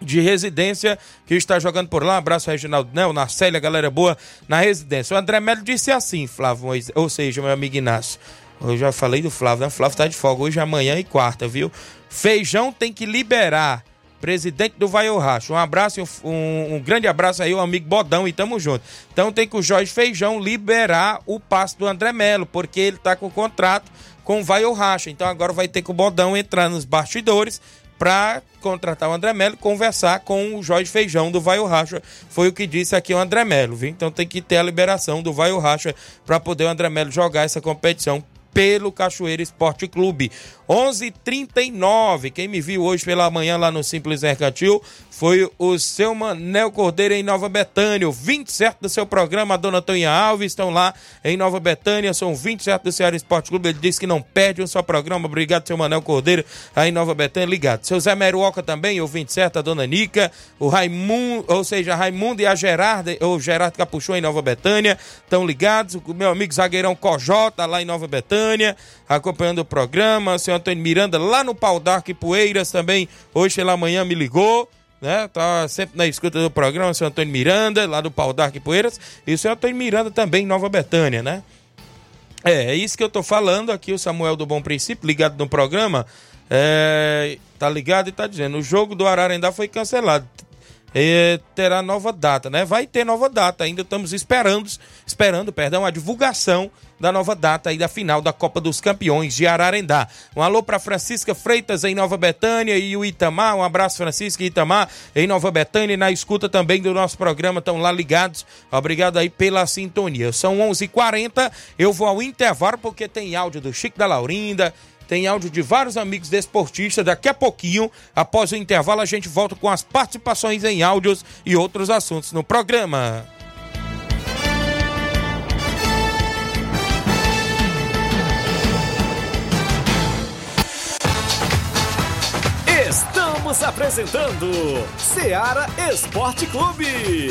de residência que está jogando por lá. Abraço, Reginaldo Nel, na Célia, galera boa na residência. O André Melo disse assim, Flávio, ou seja, meu amigo Inácio. Eu já falei do Flávio, né? O Flávio tá de folga hoje, amanhã e quarta, viu? Feijão tem que liberar. Presidente do Vai Racho. Um abraço, um, um, grande abraço aí, o amigo Bodão, e tamo junto. Então tem que o Jorge Feijão liberar o passe do André Melo, porque ele tá com contrato com o Vai Racho. Então agora vai ter que o Bodão entrar nos bastidores para contratar o André Melo conversar com o Jorge Feijão do Vai Racha. Foi o que disse aqui o André Melo, viu? Então tem que ter a liberação do Vai Racha para poder o André Melo jogar essa competição pelo Cachoeira Esporte Clube. 11:39. Quem me viu hoje pela manhã lá no Simples Mercantil foi o seu Manel Cordeiro em Nova Betânia. O 27 do seu programa, a dona Tonha Alves, estão lá em Nova Betânia. São 27 do Ceará Esporte Clube. Ele disse que não perde um só programa. Obrigado, seu Manel Cordeiro, aí em Nova Betânia. Ligado. Seu Zé Meruoca também, o 27, a dona Nica. O Raimundo, ou seja, Raimundo e a Gerarda, ou Gerardo Capuchon em Nova Betânia. Estão ligados. O meu amigo zagueirão Cojota lá em Nova Betânia, acompanhando o programa. O senhor Antônio Miranda, lá no Pau Dark Poeiras também, hoje pela manhã me ligou, né? Tá sempre na escuta do programa, o senhor Antônio Miranda, lá do Pau Dark Poeiras, e o senhor Antônio Miranda também Nova Betânia, né? É, é isso que eu tô falando aqui, o Samuel do Bom Princípio, ligado no programa, é, tá ligado e tá dizendo, o jogo do Ararendá foi cancelado. É, terá nova data, né? Vai ter nova data, ainda estamos esperando, esperando, perdão, a divulgação da nova data aí da final da Copa dos Campeões de Ararendá. Um alô para Francisca Freitas em Nova Betânia e o Itamar. Um abraço, Francisca e Itamar em Nova Betânia e na escuta também do nosso programa. Estão lá ligados. Obrigado aí pela sintonia. São 11:40. h 40 Eu vou ao intervalo porque tem áudio do Chico da Laurinda. Tem áudio de vários amigos desportistas. Daqui a pouquinho, após o intervalo, a gente volta com as participações em áudios e outros assuntos no programa. Estamos apresentando Seara Esporte Clube.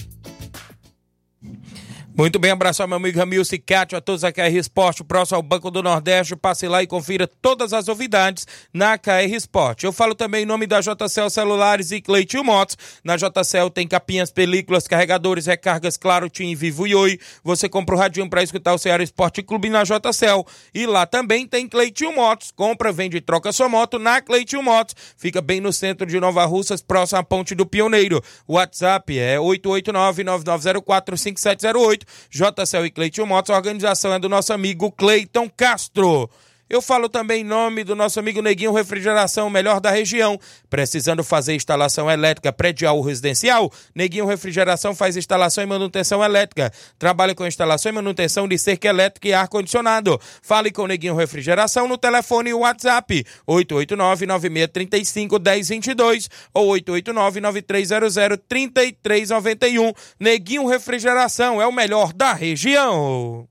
Muito bem, abraço ao meu amigo Ramil Cicatio, a todos a KR Esporte, próximo ao Banco do Nordeste. Passe lá e confira todas as novidades na KR Esporte. Eu falo também em nome da JCL Celulares e Cleitinho Motos. Na JCL tem capinhas, películas, carregadores, recargas, claro, Tim, Vivo e Oi. Você compra o radinho para escutar o Ceará Esporte Clube na JCL. E lá também tem Cleitinho Motos. Compra, vende e troca sua moto na Cleitinho Motos. Fica bem no centro de Nova Russas, próximo à Ponte do Pioneiro. WhatsApp é 889 9904 5708 JCL e Cleiton Motos. A organização é do nosso amigo Cleiton Castro. Eu falo também em nome do nosso amigo Neguinho Refrigeração, melhor da região. Precisando fazer instalação elétrica predial ou residencial? Neguinho Refrigeração faz instalação e manutenção elétrica. Trabalha com instalação e manutenção de cerca elétrica e ar-condicionado. Fale com Neguinho Refrigeração no telefone e WhatsApp 889-9635-1022 ou 889-9300-3391. Neguinho Refrigeração é o melhor da região.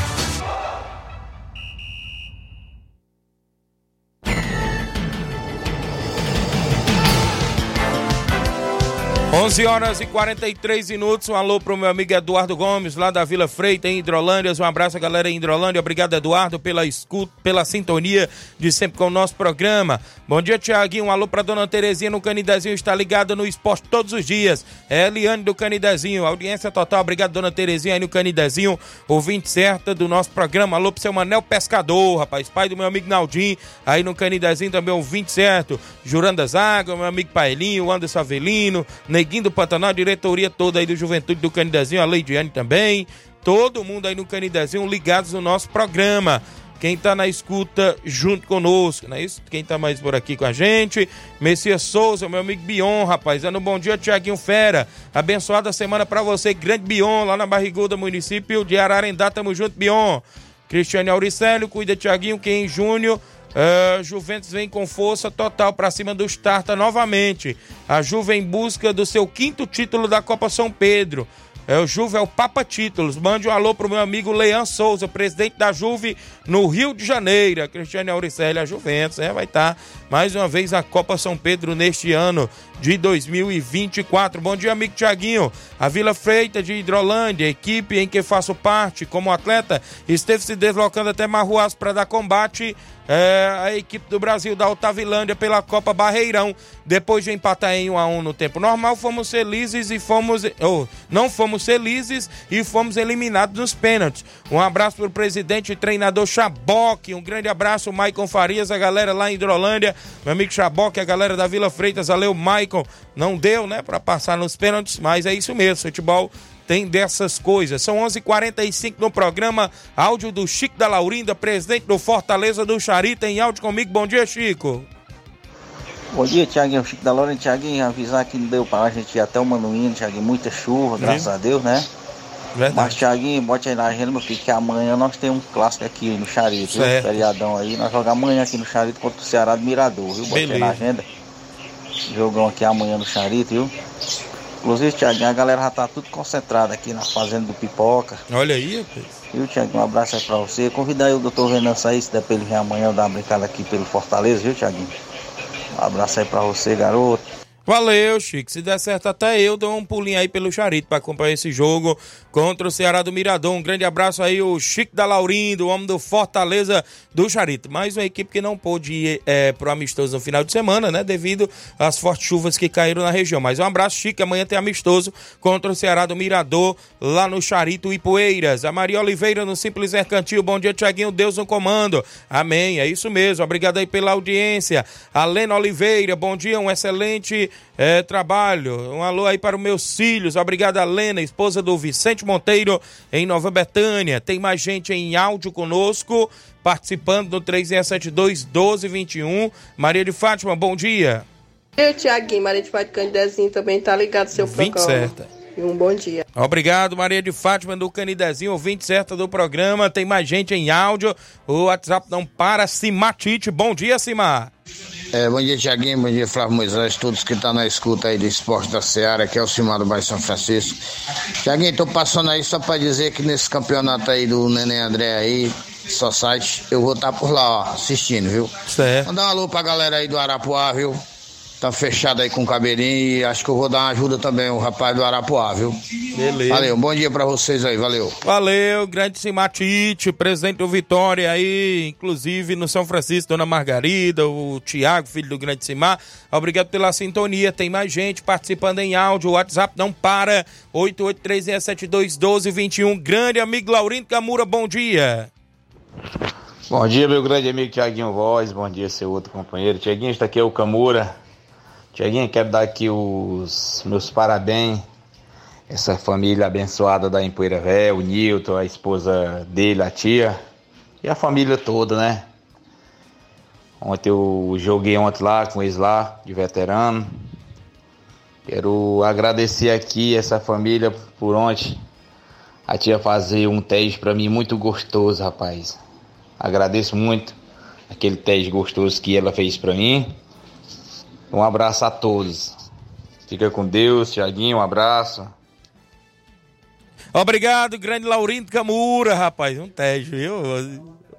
11 horas e 43 minutos. Um alô pro meu amigo Eduardo Gomes, lá da Vila Freita, em Hidrolândia. Um abraço, galera em Hidrolândia. Obrigado, Eduardo, pela escuta, pela sintonia de sempre com o nosso programa. Bom dia, Tiaguinho. Um alô pra dona Terezinha no Canidezinho. Está ligada no esporte todos os dias. É Eliane do Canidezinho. Audiência total. Obrigado, dona Terezinha, aí no Canidezinho. Ouvinte certa do nosso programa. Alô pro seu Manel Pescador, rapaz. Pai do meu amigo Naldinho, aí no Canidezinho também, ouvinte certo. Jurandas Água, meu amigo Pailinho, Anderson Avelino, Neguinho do Pantanal, diretoria toda aí do Juventude do Canidezinho, a Leidiane também, todo mundo aí no Canidezinho ligados no nosso programa. Quem tá na escuta junto conosco, não é isso? Quem tá mais por aqui com a gente? Messias Souza, meu amigo Bion, rapaz. Dando bom dia, Tiaguinho Fera. Abençoada semana para você, grande Bion, lá na Barriguda, município de Ararendá. Tamo junto, Bion. Cristiane Auricélio, cuida, Tiaguinho, que em junho Uh, Juventus vem com força total para cima do Starta novamente. A Juve em busca do seu quinto título da Copa São Pedro. É, o Juve é o Papa Títulos. Mande um alô pro meu amigo Leão Souza, presidente da Juve no Rio de Janeiro. A Cristiane Auricélia, a Juventus, é, vai estar tá mais uma vez a Copa São Pedro neste ano de 2024. Bom dia, amigo Tiaguinho. A Vila Freita de Hidrolândia, equipe em que faço parte como atleta, esteve se deslocando até Marruás para dar combate é, a equipe do Brasil da Altavilândia pela Copa Barreirão. Depois de empatar em 1 a 1 no tempo normal, fomos felizes e fomos. Oh, não fomos felizes e fomos eliminados nos pênaltis. Um abraço para o presidente e treinador Chaboc. Um grande abraço, Maicon Farias, a galera lá em Hidrolândia. Meu amigo Chaboc, a galera da Vila Freitas. Valeu, Maicon. Não deu, né, para passar nos pênaltis, mas é isso mesmo. Futebol tem dessas coisas. São 11:45 h 45 no programa, áudio do Chico da Laurinda, presidente do Fortaleza do Charita, em áudio comigo. Bom dia, Chico. Bom dia, Tiaguinho, Chico da Laurinda. Tiaguinho, avisar que não deu para a gente ir até o Manuíno, Tiaguinho, muita chuva, graças a Deus, né? Verdade. Mas, Tiaguinho, bote aí na agenda, meu filho, que amanhã nós temos um clássico aqui no Charito, viu? Feriadão aí. Nós jogamos amanhã aqui no Charito contra o Ceará do Mirador, viu? Bote Beleza. aí na agenda. Jogão aqui amanhã no Charito, viu? Inclusive, Tiaguinho, a galera já tá tudo concentrada aqui na fazenda do Pipoca. Olha aí, rapaz. Viu, Tiaguinho? Um abraço aí pra você. Convidar aí o doutor Renan sair, se der pra ele vir amanhã, eu dar uma brincada aqui pelo Fortaleza, viu, Tiaguinho? Um abraço aí pra você, garoto. Valeu, Chico. Se der certo, até eu dou um pulinho aí pelo Charito para acompanhar esse jogo contra o Ceará do Mirador. Um grande abraço aí, o Chico da Laurindo, o homem do Fortaleza do Charito. Mais uma equipe que não pôde ir é, pro amistoso no final de semana, né? Devido às fortes chuvas que caíram na região. Mas um abraço, Chico. Amanhã tem amistoso contra o Ceará do Mirador, lá no Charito e Poeiras. A Maria Oliveira no Simples Mercantil. Bom dia, Tiaguinho. Deus no comando. Amém. É isso mesmo. Obrigado aí pela audiência. A Lena Oliveira, bom dia. Um excelente é, trabalho. Um alô aí para os meus filhos. Obrigado, Lena, esposa do Vicente Monteiro, em Nova Betânia. Tem mais gente em áudio conosco, participando do 3672 1221. Maria de Fátima, bom dia. Eu, Tiaguinho, Maria de Fátima Candidezinho também tá ligado seu 20 programa. certa. Um bom dia. Obrigado, Maria de Fátima do Canidezinho, ouvinte certa do programa. Tem mais gente em áudio. O WhatsApp não para. Simatite, bom dia, Simar. É, bom dia, Tiaguinho. Bom dia, Flávio Moisés. Todos que estão tá na escuta aí do esporte da Seara, que é o Simar do Bairro São Francisco. Tiaguinho, tô passando aí só para dizer que nesse campeonato aí do Neném André aí, só site, eu vou estar tá por lá, ó, assistindo, viu? Certo. Mandar um alô pra galera aí do Arapuá, viu? Tá fechado aí com o cabelinho e acho que eu vou dar uma ajuda também, o rapaz do Arapuá, viu? Beleza. Valeu, bom dia para vocês aí, valeu. Valeu, grande Simatite, presidente do Vitória aí, inclusive no São Francisco, Dona Margarida, o Tiago, filho do grande Simar. Obrigado pela sintonia, tem mais gente participando em áudio, o WhatsApp não para, 8836721221. Grande amigo Laurindo Camura, bom dia. Bom dia, meu grande amigo Tiaguinho Voz, bom dia, seu outro companheiro. Tiaguinho, está aqui é o Camura, Tiaguinho, quero dar aqui os meus parabéns. Essa família abençoada da Empoeira Véia, o Nilton, a esposa dele, a tia e a família toda, né? Ontem eu joguei ontem lá com eles lá, de veterano. Quero agradecer aqui essa família por ontem. A tia fazer um teste para mim muito gostoso, rapaz. Agradeço muito aquele teste gostoso que ela fez para mim. Um abraço a todos. Fica com Deus, Tiaguinho, um abraço. Obrigado, grande Laurindo Camura, rapaz. Um teste, viu?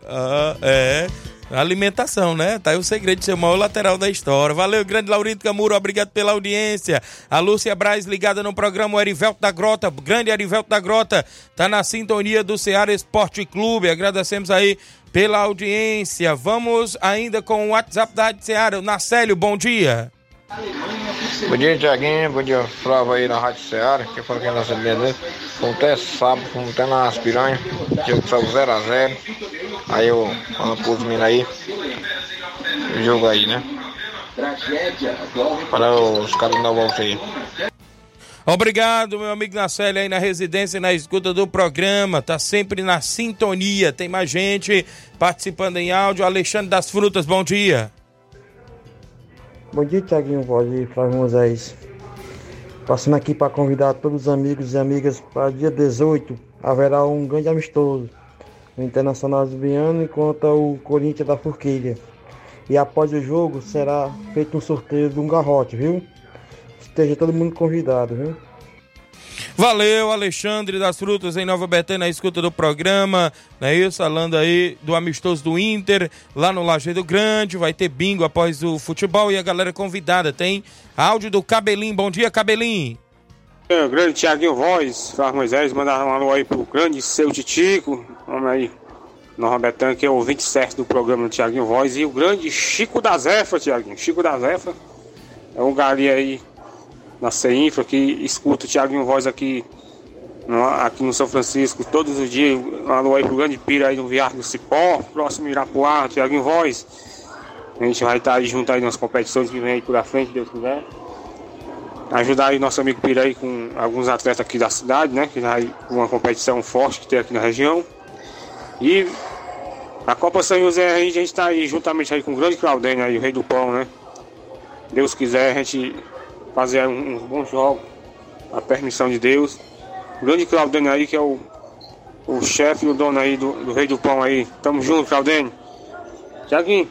Ah, é. Alimentação, né? Tá aí o segredo de ser o maior lateral da história. Valeu, grande Laurindo Camuro, obrigado pela audiência. A Lúcia Braz ligada no programa o Erivelto da Grota, grande Erivelto da Grota, tá na sintonia do Ceará Esporte Clube. Agradecemos aí pela audiência. Vamos ainda com o WhatsApp da Rádio Ceará. Nacélio, bom dia. Bom dia, Tiaguinho. Bom dia, Flávio aí na Rádio Ceará. Que fala que é a nossa beleza. Como até sábado, como até nas piranhas. Jogo saiu 0x0. Aí eu falo pros meninos aí. Jogo aí, né? Para os caras da volta aí. Obrigado, meu amigo Nacelle, aí na residência e na escuta do programa. Tá sempre na sintonia. Tem mais gente participando em áudio. Alexandre das Frutas, bom dia. Bom dia, Tiaguinho Voz e Flávio Moisés. Passando aqui para convidar todos os amigos e amigas para dia 18 haverá um grande amistoso no Internacional Zubiano enquanto o Corinthians da Forquilha. E após o jogo será feito um sorteio de um garrote, viu? Esteja todo mundo convidado, viu? Valeu, Alexandre das Frutas em Nova Betânia, na escuta do programa, não é isso? Falando aí do amistoso do Inter, lá no Lajeado Grande, vai ter bingo após o futebol e a galera convidada. Tem áudio do Cabelinho, bom dia, Cabelinho. É, o grande Tiaguinho Voz, Flávio Moisés, mandar um alô aí pro grande seu Titico, vamos aí, Nova Betânia, que é o ouvinte certo do programa do Tiaguinho Voz, e o grande Chico da Zefa, Tiaguinho, Chico da Zefa, é um gari aí na CEINFRA, que escuta o Thiago Voz aqui no, aqui no São Francisco todos os dias, lá no aí pro Grande Pira aí no Viário do Cipó, próximo Irapuá, Thiago Voz. A gente vai estar aí junto aí nas competições que vem aí por frente, Deus quiser. Ajudar aí nosso amigo Pira aí com alguns atletas aqui da cidade, né? Que vai uma competição forte que tem aqui na região. E a Copa São José a gente está aí juntamente aí com o grande Claudênio aí, o rei do pão, né? Deus quiser, a gente fazer uns bons jogos, a permissão de Deus. O grande Claudênio aí, que é o, o chefe e o dono aí do, do Rei do Pão aí. Tamo junto, Claudênio. Tiaguinho,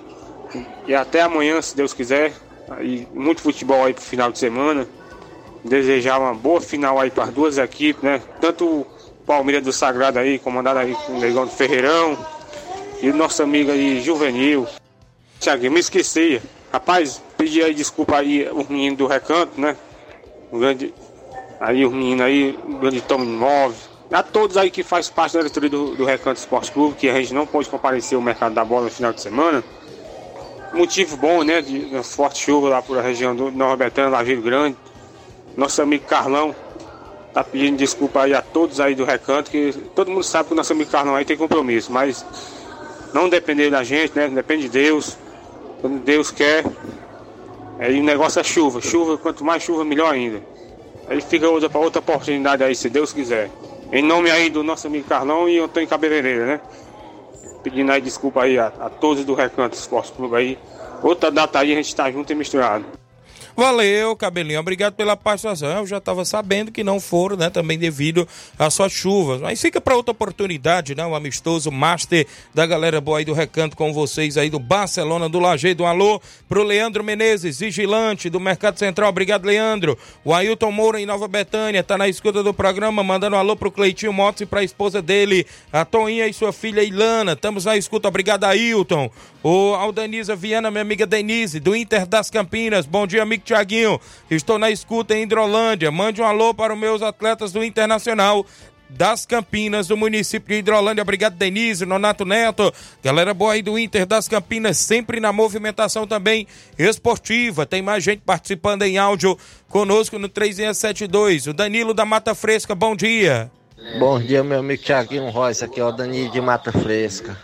e até amanhã, se Deus quiser. Aí, muito futebol aí pro final de semana. Desejar uma boa final aí para as duas equipes, né? Tanto o Palmeiras do Sagrado aí, comandado aí com o Negão do Ferreirão. E o nosso amigo aí, Juvenil. Tiaguinho, me esquecia. Rapaz, pedi aí desculpa aí o menino do recanto, né? O grande. Aí o menino aí, o grande Tom Imóvel. A todos aí que faz parte da diretoria do, do Recanto Esporte Clube, que a gente não pode comparecer ao mercado da bola no final de semana. Motivo bom, né? De uma forte chuva lá por a região do Nova Betânia, Lajeiro Grande. Nosso amigo Carlão tá pedindo desculpa aí a todos aí do Recanto, que todo mundo sabe que o nosso amigo Carlão aí tem compromisso, mas não depender da gente, né? Depende de Deus. Quando Deus quer, aí o negócio é chuva. Chuva, quanto mais chuva, melhor ainda. Aí fica outra outra oportunidade aí, se Deus quiser. Em nome aí do nosso amigo Carlão e Antônio Cabeleireira, né? Pedindo aí desculpa aí a, a todos do Recanto Esporte Clube aí. Outra data aí a gente tá junto e misturado. Valeu, cabelinho. Obrigado pela participação. Eu já estava sabendo que não foram, né? Também devido às suas chuvas. Mas fica para outra oportunidade, né? O amistoso master da galera boa aí do recanto com vocês aí do Barcelona, do Lajeado. Um alô pro Leandro Menezes, vigilante do Mercado Central. Obrigado, Leandro. O Ailton Moura em Nova Betânia tá na escuta do programa, mandando um alô pro Cleitinho Motos e pra esposa dele, a Toinha e sua filha Ilana. Estamos na escuta. Obrigado, Ailton. O Aldaniza Viana, minha amiga Denise, do Inter das Campinas. Bom dia, amigo Tiaguinho. Estou na escuta em Hidrolândia. Mande um alô para os meus atletas do Internacional das Campinas, do município de Hidrolândia. Obrigado, Denise, Nonato Neto. Galera boa aí do Inter das Campinas, sempre na movimentação também esportiva. Tem mais gente participando em áudio conosco no 3672. O Danilo da Mata Fresca, bom dia. Bom dia, meu amigo Tiaguinho Royce. Aqui é o Danilo de Mata Fresca.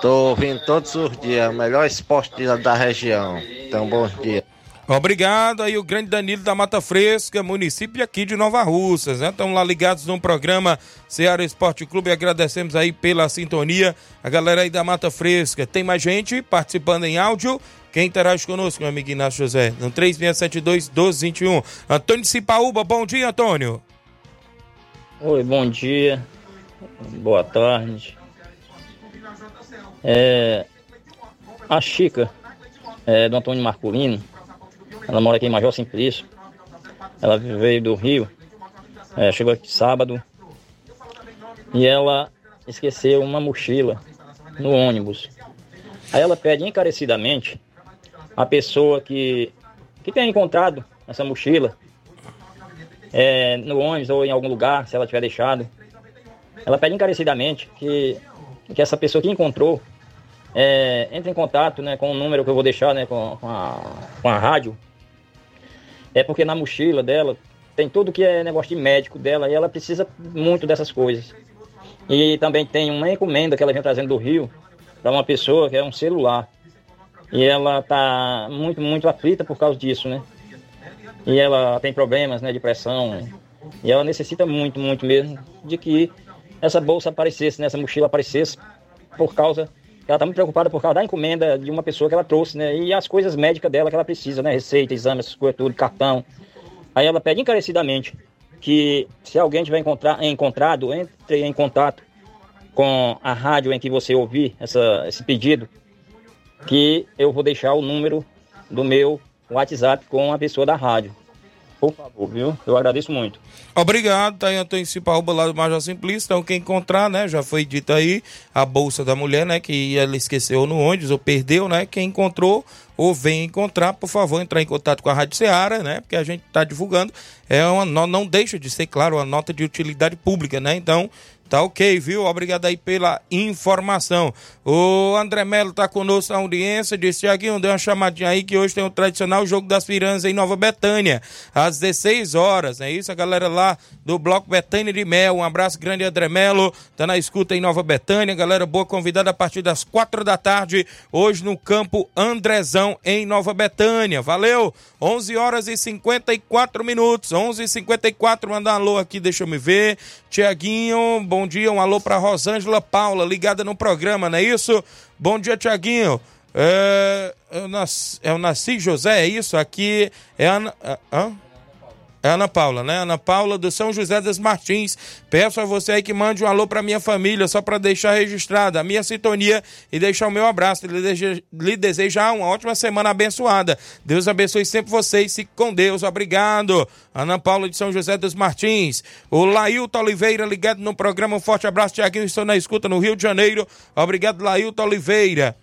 Tô ouvindo todos os dias, o melhor esporte da região. Então, bom dia. Obrigado aí o grande Danilo da Mata Fresca, município aqui de Nova Russas, né? Estamos lá ligados no programa Ceará Esporte Clube agradecemos aí pela sintonia, a galera aí da Mata Fresca. Tem mais gente participando em áudio? Quem interage conosco, meu amigo Inácio José? No 3672-1221. Antônio Cipaúba, bom dia, Antônio. Oi, bom dia. Boa tarde. É, a Chica, é, do Antônio Marculino, ela mora aqui em Major Simplício. Ela veio do Rio, é, chegou aqui sábado. E ela esqueceu uma mochila no ônibus. Aí ela pede encarecidamente a pessoa que, que tenha encontrado essa mochila é, no ônibus ou em algum lugar, se ela tiver deixado. Ela pede encarecidamente que, que essa pessoa que encontrou é, entre em contato né, com o número que eu vou deixar né, com, com, a, com a rádio. É porque na mochila dela tem tudo que é negócio de médico dela e ela precisa muito dessas coisas. E também tem uma encomenda que ela vem trazendo do Rio para uma pessoa que é um celular. E ela tá muito, muito aflita por causa disso, né? E ela tem problemas, né, de pressão. E ela necessita muito, muito mesmo de que essa bolsa aparecesse, né, essa mochila aparecesse por causa ela está muito preocupada por causa da encomenda de uma pessoa que ela trouxe, né? E as coisas médicas dela que ela precisa, né? Receita, exame, essas tudo, cartão. Aí ela pede encarecidamente que se alguém tiver encontrar, encontrado, entre em contato com a rádio em que você ouvir essa, esse pedido, que eu vou deixar o número do meu WhatsApp com a pessoa da rádio. Por favor, viu? Eu agradeço muito. Obrigado, tá aí Antônio Ciparruba lá do Major Simplício. Então, quem encontrar, né? Já foi dito aí, a bolsa da mulher, né? Que ela esqueceu no ônibus ou perdeu, né? Quem encontrou ou vem encontrar, por favor, entrar em contato com a Rádio Ceará, né? Porque a gente está divulgando. É uma, não deixa de ser, claro, uma nota de utilidade pública, né? Então, Tá ok, viu? Obrigado aí pela informação. O André Melo tá conosco na audiência. Disse, Tiaguinho, deu uma chamadinha aí que hoje tem o tradicional jogo das piranhas em Nova Betânia, às 16 horas, é isso? A galera lá do Bloco Betânia de Mel. Um abraço grande, André Melo. Tá na escuta em Nova Betânia. Galera boa convidada a partir das 4 da tarde, hoje no campo Andrezão, em Nova Betânia. Valeu! 11 horas e 54 minutos. 11 e 54 Mandar um alô aqui, deixa eu me ver. Tiaguinho, bom dia. Um alô para Rosângela Paula, ligada no programa, não é isso? Bom dia, Tiaguinho. É, eu nasci, é o Nasci José, é isso? Aqui é Ana. Hã? É Ana Paula, né? Ana Paula do São José das Martins. Peço a você aí que mande um alô para minha família, só para deixar registrada a minha sintonia e deixar o meu abraço. Lhe, deseja, lhe desejar uma ótima semana abençoada. Deus abençoe sempre vocês. Fique com Deus. Obrigado. Ana Paula de São José dos Martins. O Lailton Oliveira ligado no programa. Um forte abraço, Tiaguinho. Estou na escuta no Rio de Janeiro. Obrigado, Lailton Oliveira.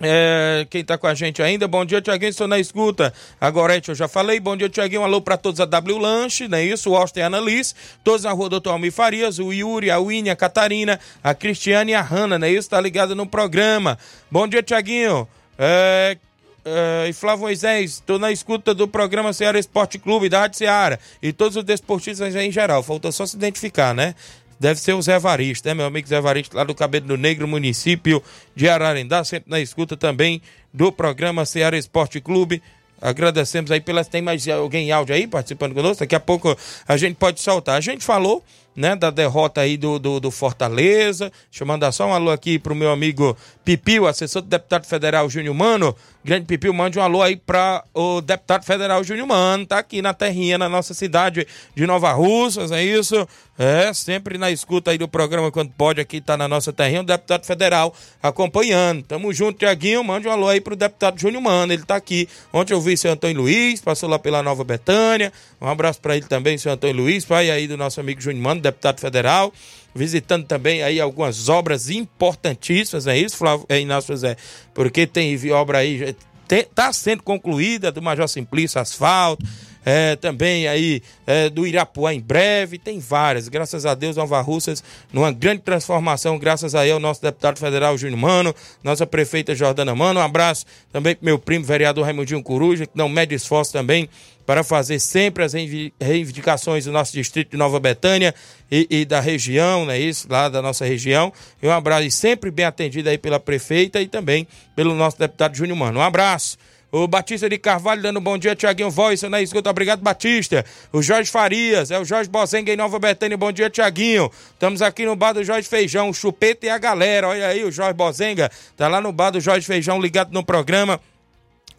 É, quem tá com a gente ainda, bom dia, Tiaguinho, estou na escuta. Agora, eu já falei, bom dia, Tiaguinho, alô para todos a W Lanche, não é isso? O Austin e a Annalise, todos na rua Doutor Almir Farias, o Yuri, a Winnie, a Catarina, a Cristiane e a Hanna, não é isso? Tá ligado no programa. Bom dia, Tiaguinho. É, é, e Flávio Moisés, estou na escuta do programa Ceará Esporte Clube da Rádio Ceará e todos os desportistas em geral. Faltou só se identificar, né? Deve ser o Zé Varisto, né, meu amigo Zé Varisto, lá do Cabelo do Negro, município de Ararendá, sempre na escuta também do programa Ceará Esporte Clube. Agradecemos aí pelas. Tem mais alguém em áudio aí participando conosco? Daqui a pouco a gente pode soltar. A gente falou né, da derrota aí do, do, do, Fortaleza. Deixa eu mandar só um alô aqui pro meu amigo Pipio, assessor do deputado federal Júnior Mano. Grande Pipio, mande um alô aí para o deputado federal Júnior Mano, tá aqui na terrinha, na nossa cidade de Nova Russas, é isso? É, sempre na escuta aí do programa, quando pode, aqui tá na nossa terrinha, o deputado federal acompanhando. Tamo junto, Tiaguinho, mande um alô aí pro deputado Júnior Mano, ele tá aqui. Ontem eu vi seu Antônio Luiz, passou lá pela Nova Betânia. Um abraço para ele também, seu Antônio Luiz, pai aí do nosso amigo Júnior Mano, deputado federal visitando também aí algumas obras importantíssimas, é isso, Flávio, é, Inácio José? Porque tem obra aí, está sendo concluída do Major Simplício Asfalto, é, também aí é, do Irapuá em breve, tem várias. Graças a Deus, Nova Russas, numa grande transformação, graças aí ao nosso deputado federal Júnior Mano, nossa prefeita Jordana Mano. Um abraço também pro meu primo, vereador Raimundinho Coruja, que não mede esforço também para fazer sempre as reivindicações do nosso distrito de Nova Betânia e, e, da região, né? Isso, lá da nossa região. E um abraço e sempre bem atendido aí pela prefeita e também pelo nosso deputado Júnior Mano. Um abraço. O Batista de Carvalho dando um bom dia, Tiaguinho Voz, na escuta. Obrigado, Batista. O Jorge Farias, é o Jorge Bozenga em Nova Betânia. Bom dia, Tiaguinho. Estamos aqui no bar do Jorge Feijão, o Chupeta e a galera. Olha aí, o Jorge Bozenga tá lá no bar do Jorge Feijão, ligado no programa.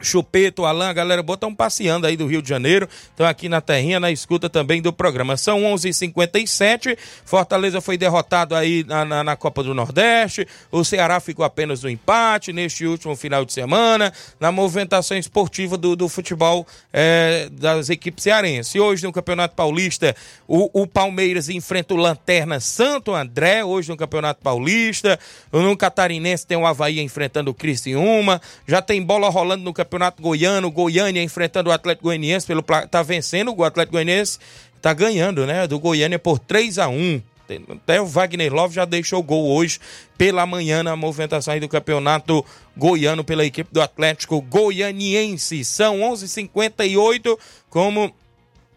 Chupeto, Alain, galera boa estão passeando aí do Rio de Janeiro, estão aqui na terrinha, na escuta também do programa. São 11:57 h 57 Fortaleza foi derrotado aí na, na, na, Copa do Nordeste, o Ceará ficou apenas no empate neste último final de semana, na movimentação esportiva do, do futebol é, das equipes cearenses. Hoje no Campeonato Paulista, o, o Palmeiras enfrenta o Lanterna Santo André, hoje no Campeonato Paulista, no Catarinense tem o Havaí enfrentando o Criciúma, já tem bola rolando no Campeonato Campeonato Goiano, Goiânia enfrentando o Atlético Goianiense pelo tá vencendo o Atlético Goianiense, tá ganhando, né, do Goiânia por 3 a 1. Até o Wagner Love já deixou gol hoje pela manhã na movimentação do campeonato goiano pela equipe do Atlético Goianiense. São 11:58, como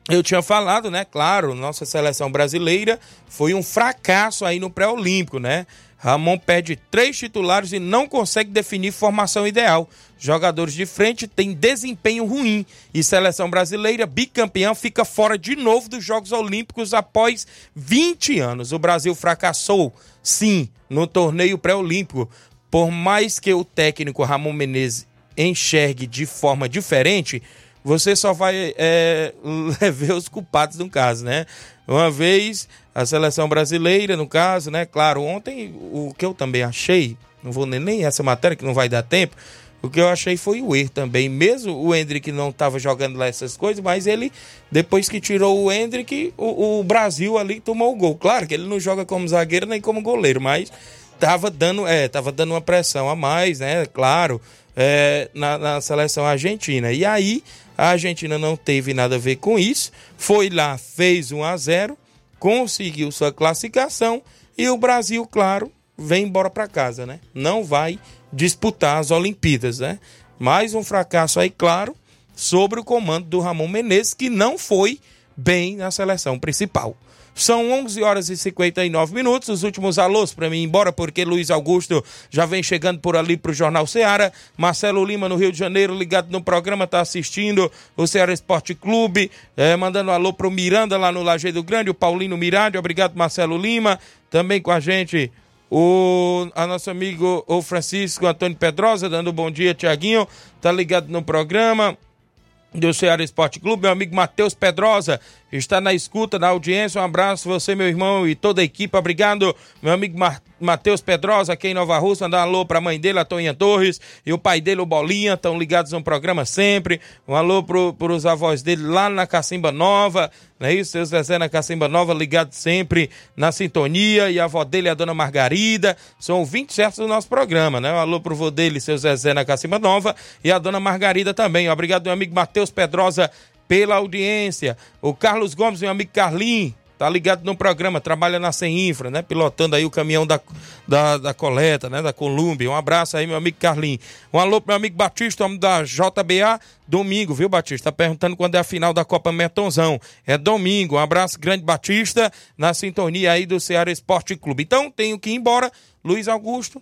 eu tinha falado, né? Claro, nossa seleção brasileira foi um fracasso aí no pré-olímpico, né? Ramon perde três titulares e não consegue definir formação ideal. Jogadores de frente têm desempenho ruim e seleção brasileira bicampeã fica fora de novo dos Jogos Olímpicos após 20 anos. O Brasil fracassou, sim, no torneio pré-olímpico. Por mais que o técnico Ramon Menezes enxergue de forma diferente, você só vai [laughs] é, ver os culpados no caso, né? Uma vez a seleção brasileira, no caso, né? Claro, ontem o que eu também achei, não vou nem essa matéria que não vai dar tempo, o que eu achei foi o erro também. Mesmo o Hendrick não estava jogando lá essas coisas, mas ele, depois que tirou o Hendrick, o, o, Brasil ali tomou o gol. Claro que ele não joga como zagueiro nem como goleiro, mas tava dando, é, tava dando uma pressão a mais, né? Claro, é, na, na seleção argentina. E aí, a Argentina não teve nada a ver com isso. Foi lá, fez 1 a 0 conseguiu sua classificação e o Brasil, claro, vem embora para casa, né? Não vai disputar as Olimpíadas, né? Mais um fracasso aí, claro, sobre o comando do Ramon Menezes, que não foi bem na seleção principal. São 11 horas e 59 minutos. Os últimos alôs para mim embora, porque Luiz Augusto já vem chegando por ali para o Jornal Ceará. Marcelo Lima, no Rio de Janeiro, ligado no programa, está assistindo o Ceará Esporte Clube. É, mandando alô para o Miranda, lá no Lajeado Grande, o Paulino Miranda. Obrigado, Marcelo Lima. Também com a gente o a nosso amigo o Francisco Antônio Pedrosa, dando um bom dia, Tiaguinho, tá ligado no programa do Ceará Esporte Clube, meu amigo Matheus Pedrosa, está na escuta, na audiência. Um abraço, você, meu irmão, e toda a equipe. Obrigado, meu amigo Matheus Pedrosa, aqui em Nova Rússia. Mandar um alô para a mãe dele, a Toninha Torres, e o pai dele, o Bolinha, estão ligados no programa sempre. Um alô para os avós dele lá na Cacimba Nova, não é isso? Seu Zezé na Cacimba Nova, ligado sempre na sintonia. E a avó dele, a dona Margarida, são 20 certos do nosso programa, né? Um alô pro vô dele, seu Zezé na Cacimba Nova, e a dona Margarida também. Obrigado, meu amigo Matheus Pedrosa pela audiência. O Carlos Gomes, meu amigo Carlinhos, tá ligado no programa, trabalha na Infra, né? Pilotando aí o caminhão da, da, da coleta, né? Da Colômbia. Um abraço aí, meu amigo Carlinhos. Um alô pro meu amigo Batista, homem da JBA, domingo, viu, Batista? Tá perguntando quando é a final da Copa Metonzão. É domingo. Um abraço grande, Batista, na sintonia aí do Ceará Esporte Clube. Então, tenho que ir embora. Luiz Augusto,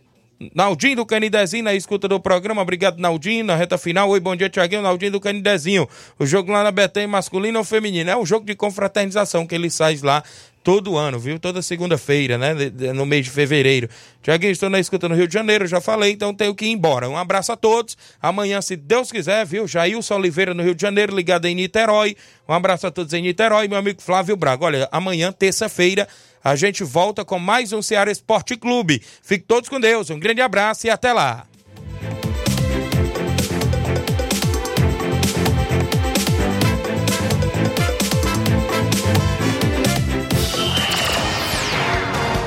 Naldinho do Canidezinho na escuta do programa. Obrigado, Naldinho. Na reta final. Oi, bom dia, Tiaguinho. Naldinho do Canidezinho. O jogo lá na Betém, masculino ou feminino? É um jogo de confraternização que ele sai lá todo ano, viu? Toda segunda-feira, né? No mês de fevereiro. Tiaguinho, estou na escuta no Rio de Janeiro, já falei, então tenho que ir embora. Um abraço a todos. Amanhã, se Deus quiser, viu? Jailson Oliveira no Rio de Janeiro, ligado em Niterói. Um abraço a todos em Niterói. Meu amigo Flávio Braga. Olha, amanhã, terça-feira, a gente volta com mais um Ceará Esporte Clube. Fique todos com Deus. Um grande abraço e até lá.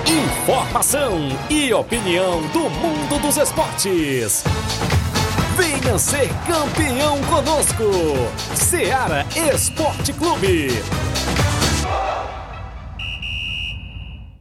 Informação e opinião do mundo dos esportes. Venha ser campeão conosco. Seara Esporte Clube.